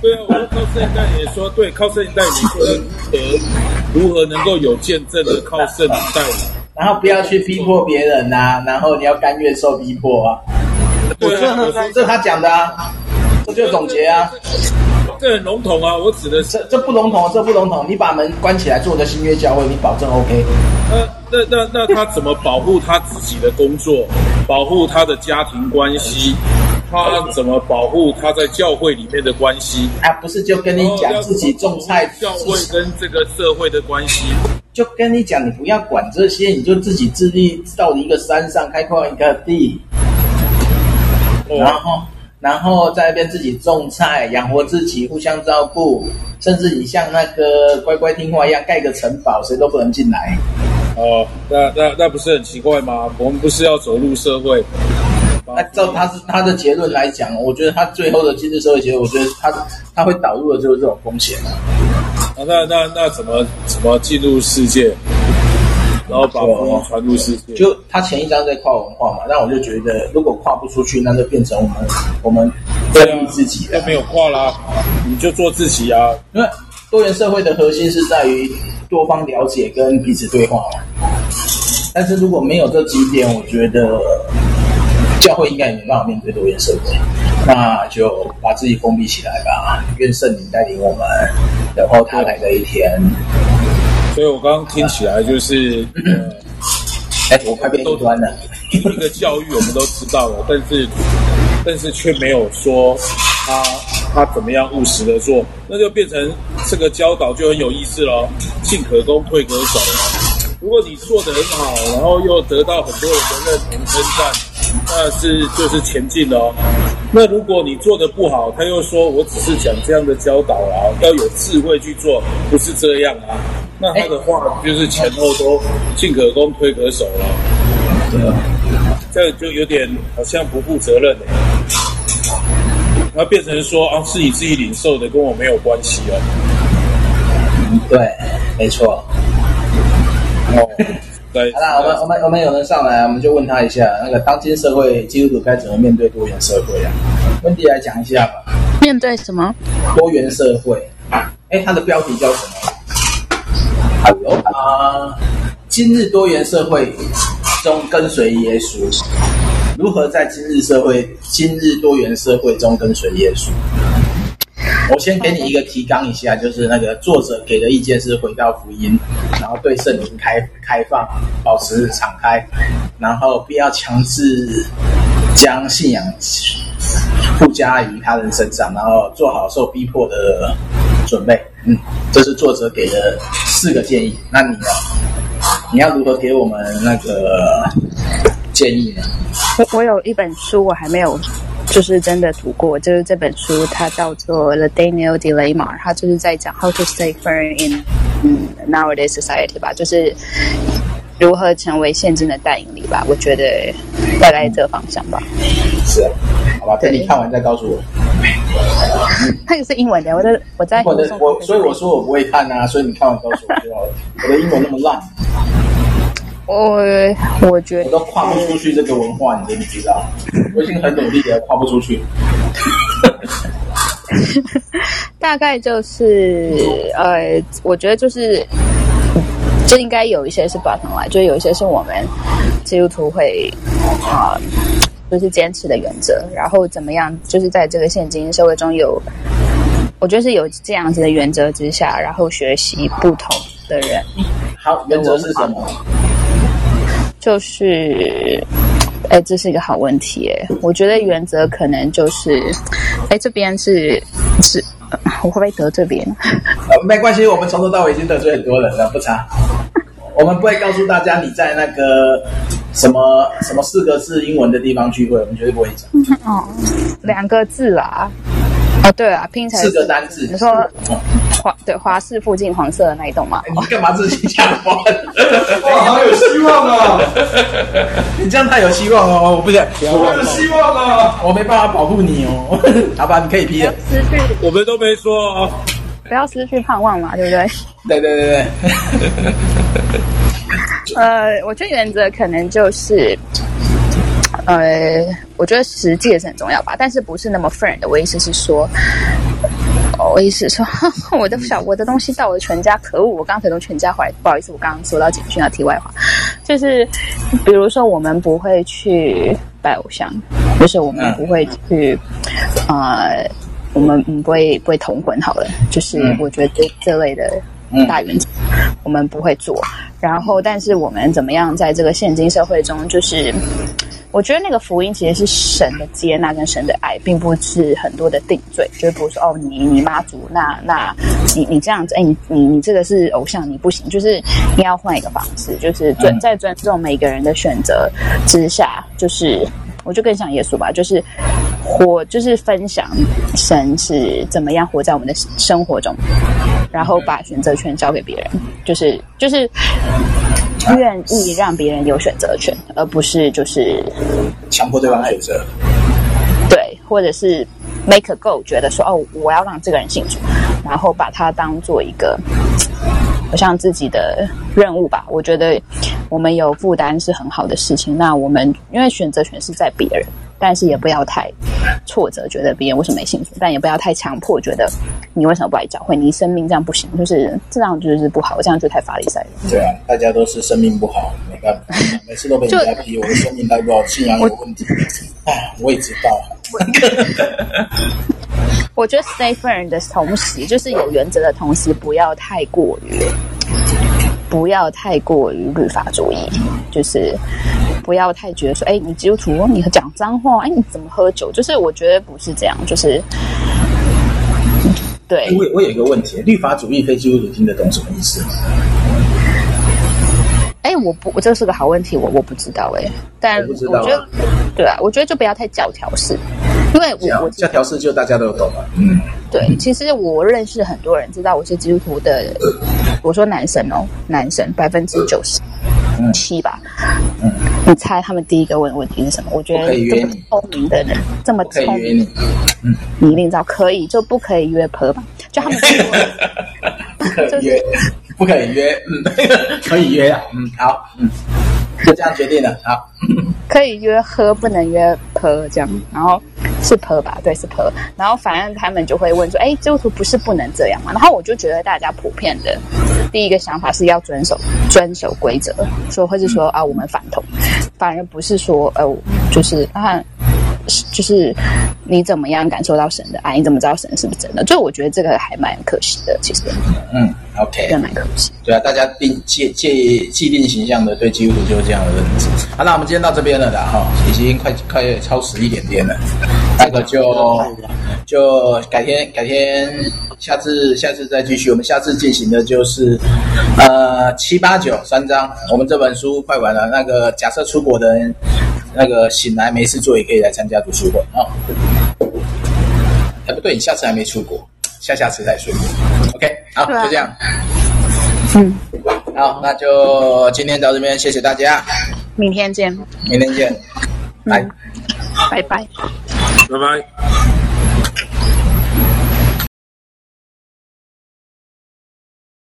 [SPEAKER 4] 对啊，我靠圣灵带领也说对，靠圣灵带领说如何如何能够有见证的靠圣灵带领，
[SPEAKER 1] 然后不要去逼迫别人啊，然后你要甘愿受逼迫啊，
[SPEAKER 4] 对啊，
[SPEAKER 1] 这他讲的啊，这就总结啊。
[SPEAKER 4] 这很笼统啊！我指的是
[SPEAKER 1] 这这不笼统，这不笼统。你把门关起来做个新约教会，你保证 OK？
[SPEAKER 4] 那那那那他怎么保护他自己的工作，保护他的家庭关系？他怎么保护他在教会里面的关系？
[SPEAKER 1] 啊，不是就跟你讲自己种菜，
[SPEAKER 4] 教会跟这个社会的关系？
[SPEAKER 1] 就跟你讲，你不要管这些，你就自己自立到一个山上开矿一个地，然后。然后在那边自己种菜，养活自己，互相照顾，甚至你像那个乖乖听话一样，盖个城堡，谁都不能进来。
[SPEAKER 4] 哦，那那那不是很奇怪吗？我们不是要走入社会？
[SPEAKER 1] 那照他是他的结论来讲，我觉得他最后的经济社会结论，我觉得他他会导入的就是这种风险啊。
[SPEAKER 4] 那那那怎么怎么进入世界？然后把文化传入世界，
[SPEAKER 1] 就他前一章在跨文化嘛，那我就觉得如果跨不出去，那就变成我们我们对立自己了。
[SPEAKER 4] 就没有跨啦，你就做自己啊。
[SPEAKER 1] 因为多元社会的核心是在于多方了解跟彼此对话嘛。但是如果没有这几点，我觉得教会应该也没办法面对多元社会，那就把自己封闭起来吧。愿圣灵带领我们，然后他来的一天。
[SPEAKER 4] 所以我刚刚听起来就是，
[SPEAKER 1] 哎、呃，我快变异端了。
[SPEAKER 4] 一个教育我们都知道了，但是但是却没有说他他怎么样务实的做，那就变成这个教导就很有意思了。进可攻，退可守。如果你做得很好，然后又得到很多人的认同称赞，那是就是前进哦。那如果你做的不好，他又说我只是讲这样的教导啊，要有智慧去做，不是这样啊。那他的话就是前后都进可攻退可守了，对啊，这就有点好像不负责任的，那变成说啊，是你自己领受的，跟我没有关系哦。
[SPEAKER 1] 对，没错。哦，
[SPEAKER 4] 对。
[SPEAKER 1] 好啦，我们我们我们有人上来，我们就问他一下，那个当今社会基督徒该怎么面对多元社会啊？温迪来讲一下吧。
[SPEAKER 5] 面对什么？
[SPEAKER 1] 多元社会。哎，他的标题叫什么？Hello 啊！今日多元社会中跟随耶稣，如何在今日社会、今日多元社会中跟随耶稣？我先给你一个提纲一下，就是那个作者给的意见是回到福音，然后对圣灵开开放，保持敞开，然后不要强制将信仰附加于他人身上，然后做好受逼迫的准备。嗯，这是作者给的四个建议。那你呢？你要如何给我们那个建议呢？
[SPEAKER 5] 我我有一本书，我还没有，就是真的读过。就是这本书，它叫做《The Daniel Dilemma》，它就是在讲 How to Stay Firm in 嗯 Nowadays Society 吧，就是如何成为现今的代引力吧。我觉得大概这个方向吧。
[SPEAKER 1] 是啊，好吧，等你看完再告诉我。
[SPEAKER 5] 那个是英文的，我在我在
[SPEAKER 1] 我的我，所以我说我不会看啊，所以你看完告诉我就好了。我的英文那么烂，
[SPEAKER 5] 我我觉得
[SPEAKER 1] 我都跨不出去这个文化，你知不知道？我已经很努力了，跨不出去。
[SPEAKER 5] 大概就是呃，我觉得就是就应该有一些是 bottom line，就有一些是我们基督徒会啊。呃就是坚持的原则，然后怎么样？就是在这个现今社会中有，我觉得是有这样子的原则之下，然后学习不同的人。
[SPEAKER 1] 好，原则是什么？
[SPEAKER 5] 就是，哎，这是一个好问题。哎，我觉得原则可能就是，哎，这边是是，我会不会得罪别人？
[SPEAKER 1] 没关系，我们从头到尾已经得罪很多人了，不差。我们不会告诉大家你在那个。什么什么四个字英文的地方聚会，我们绝对不会讲。
[SPEAKER 5] 哦，两个字啦。哦，对啊，拼成
[SPEAKER 1] 四个单字。
[SPEAKER 5] 你说华对华氏附近黄色的那一栋吗？
[SPEAKER 1] 你干嘛自己讲话？
[SPEAKER 3] 哇，好有希望啊！
[SPEAKER 1] 你这样太有希望哦！我不想，
[SPEAKER 3] 我有希望啊！
[SPEAKER 1] 我没办法保护你哦。好吧，你可以批了。
[SPEAKER 5] 失去，
[SPEAKER 4] 我们都没说哦。
[SPEAKER 5] 不要失去盼望嘛，对不对？
[SPEAKER 1] 对对对对。
[SPEAKER 5] 呃，我觉得原则可能就是。呃，我觉得实际也是很重要吧，但是不是那么 friend 的。我意思是说，我意思是说，我的小我的东西到我的全家，可恶！我刚才从全家回来，不好意思，我刚刚说到简讯，要题外话，就是比如说我们不会去拜偶像，就是我们不会去，呃，我们不会不会同婚好了，就是我觉得这类的大原则我们不会做。然后，但是我们怎么样在这个现今社会中，就是。我觉得那个福音其实是神的接纳跟神的爱，并不是很多的定罪。就是比如说，哦，你你妈祖，那那你你这样子，哎，你你你这个是偶像，你不行。就是你要换一个方式，就是尊在尊重每个人的选择之下，就是我就更像耶稣吧，就是活，就是分享神是怎么样活在我们的生活中，然后把选择权交给别人，就是就是。愿意让别人有选择权，而不是就是
[SPEAKER 1] 强迫对方选择。
[SPEAKER 5] 对，或者是 make a goal，觉得说哦，我要让这个人幸福，然后把它当做一个好像自己的任务吧。我觉得我们有负担是很好的事情。那我们因为选择权是在别人。但是也不要太挫折，觉得别人为什么没兴趣，但也不要太强迫，觉得你为什么不来教会？你生命这样不行，就是这样就是不好，这样就太法利赛了。
[SPEAKER 1] 对啊，大家都是生命不好，没办法，每次都被人家批我的生命代表信仰有问题。哎，我也知道。
[SPEAKER 5] 我觉得 stay firm 的同时，就是有原则的同时，不要太过于，不要太过于律法主义，就是。不要太觉得说，哎，你基督徒，你讲脏话，哎，你怎么喝酒？就是我觉得不是这样，就是对。
[SPEAKER 1] 我我有一个问题，律法主义非基督徒听得懂什么意思吗？
[SPEAKER 5] 哎，我不，我这是个好问题，我我不知道哎，但我，不知道啊，我觉得，对啊，我觉得就不要太教条式，因为 我我教
[SPEAKER 1] 条式就大家都懂了，嗯，
[SPEAKER 5] 对，其实我认识很多人知道我是基督徒的，我说男生哦，男生百分之九十。七吧，嗯，你猜他们第一个问问题是什么？我觉得这么聪明的人，这么聪明，嗯，你一定知道，可以就不可以约婆吧？就他们说，
[SPEAKER 1] 不可以约，不可以约，嗯，可以约啊，嗯，好，嗯，就这样决定了，啊，
[SPEAKER 5] 可以约喝，不能约泼，这样，然后。是泼吧，对，是泼。然后反正他们就会问说：“哎，基督徒不是不能这样吗？”然后我就觉得大家普遍的第一个想法是要遵守遵守规则，说或是说啊，我们反同，反而不是说呃，就是啊。就是你怎么样感受到神的爱？你怎么知道神是不是真的？所以我觉得这个还蛮可惜的，其实。
[SPEAKER 1] 嗯，OK，
[SPEAKER 5] 蛮可惜。
[SPEAKER 1] 对啊，大家定借借既定形象的对基督徒就是这样的认知。好，那我们今天到这边了的哈，已经快快超时一点点了，那个就就改天改天下次下次再继续。我们下次进行的就是呃七八九三章，我们这本书快完了。那个假设出国的人。那个醒来没事做也可以来参加读书会啊！哎，不对，你下次还没出国，下下次再说。OK，好，就这样。嗯，好，那就今天到这边，谢谢大家。
[SPEAKER 5] 明天见。
[SPEAKER 1] 明天见。拜。
[SPEAKER 5] 拜拜。
[SPEAKER 4] 拜拜。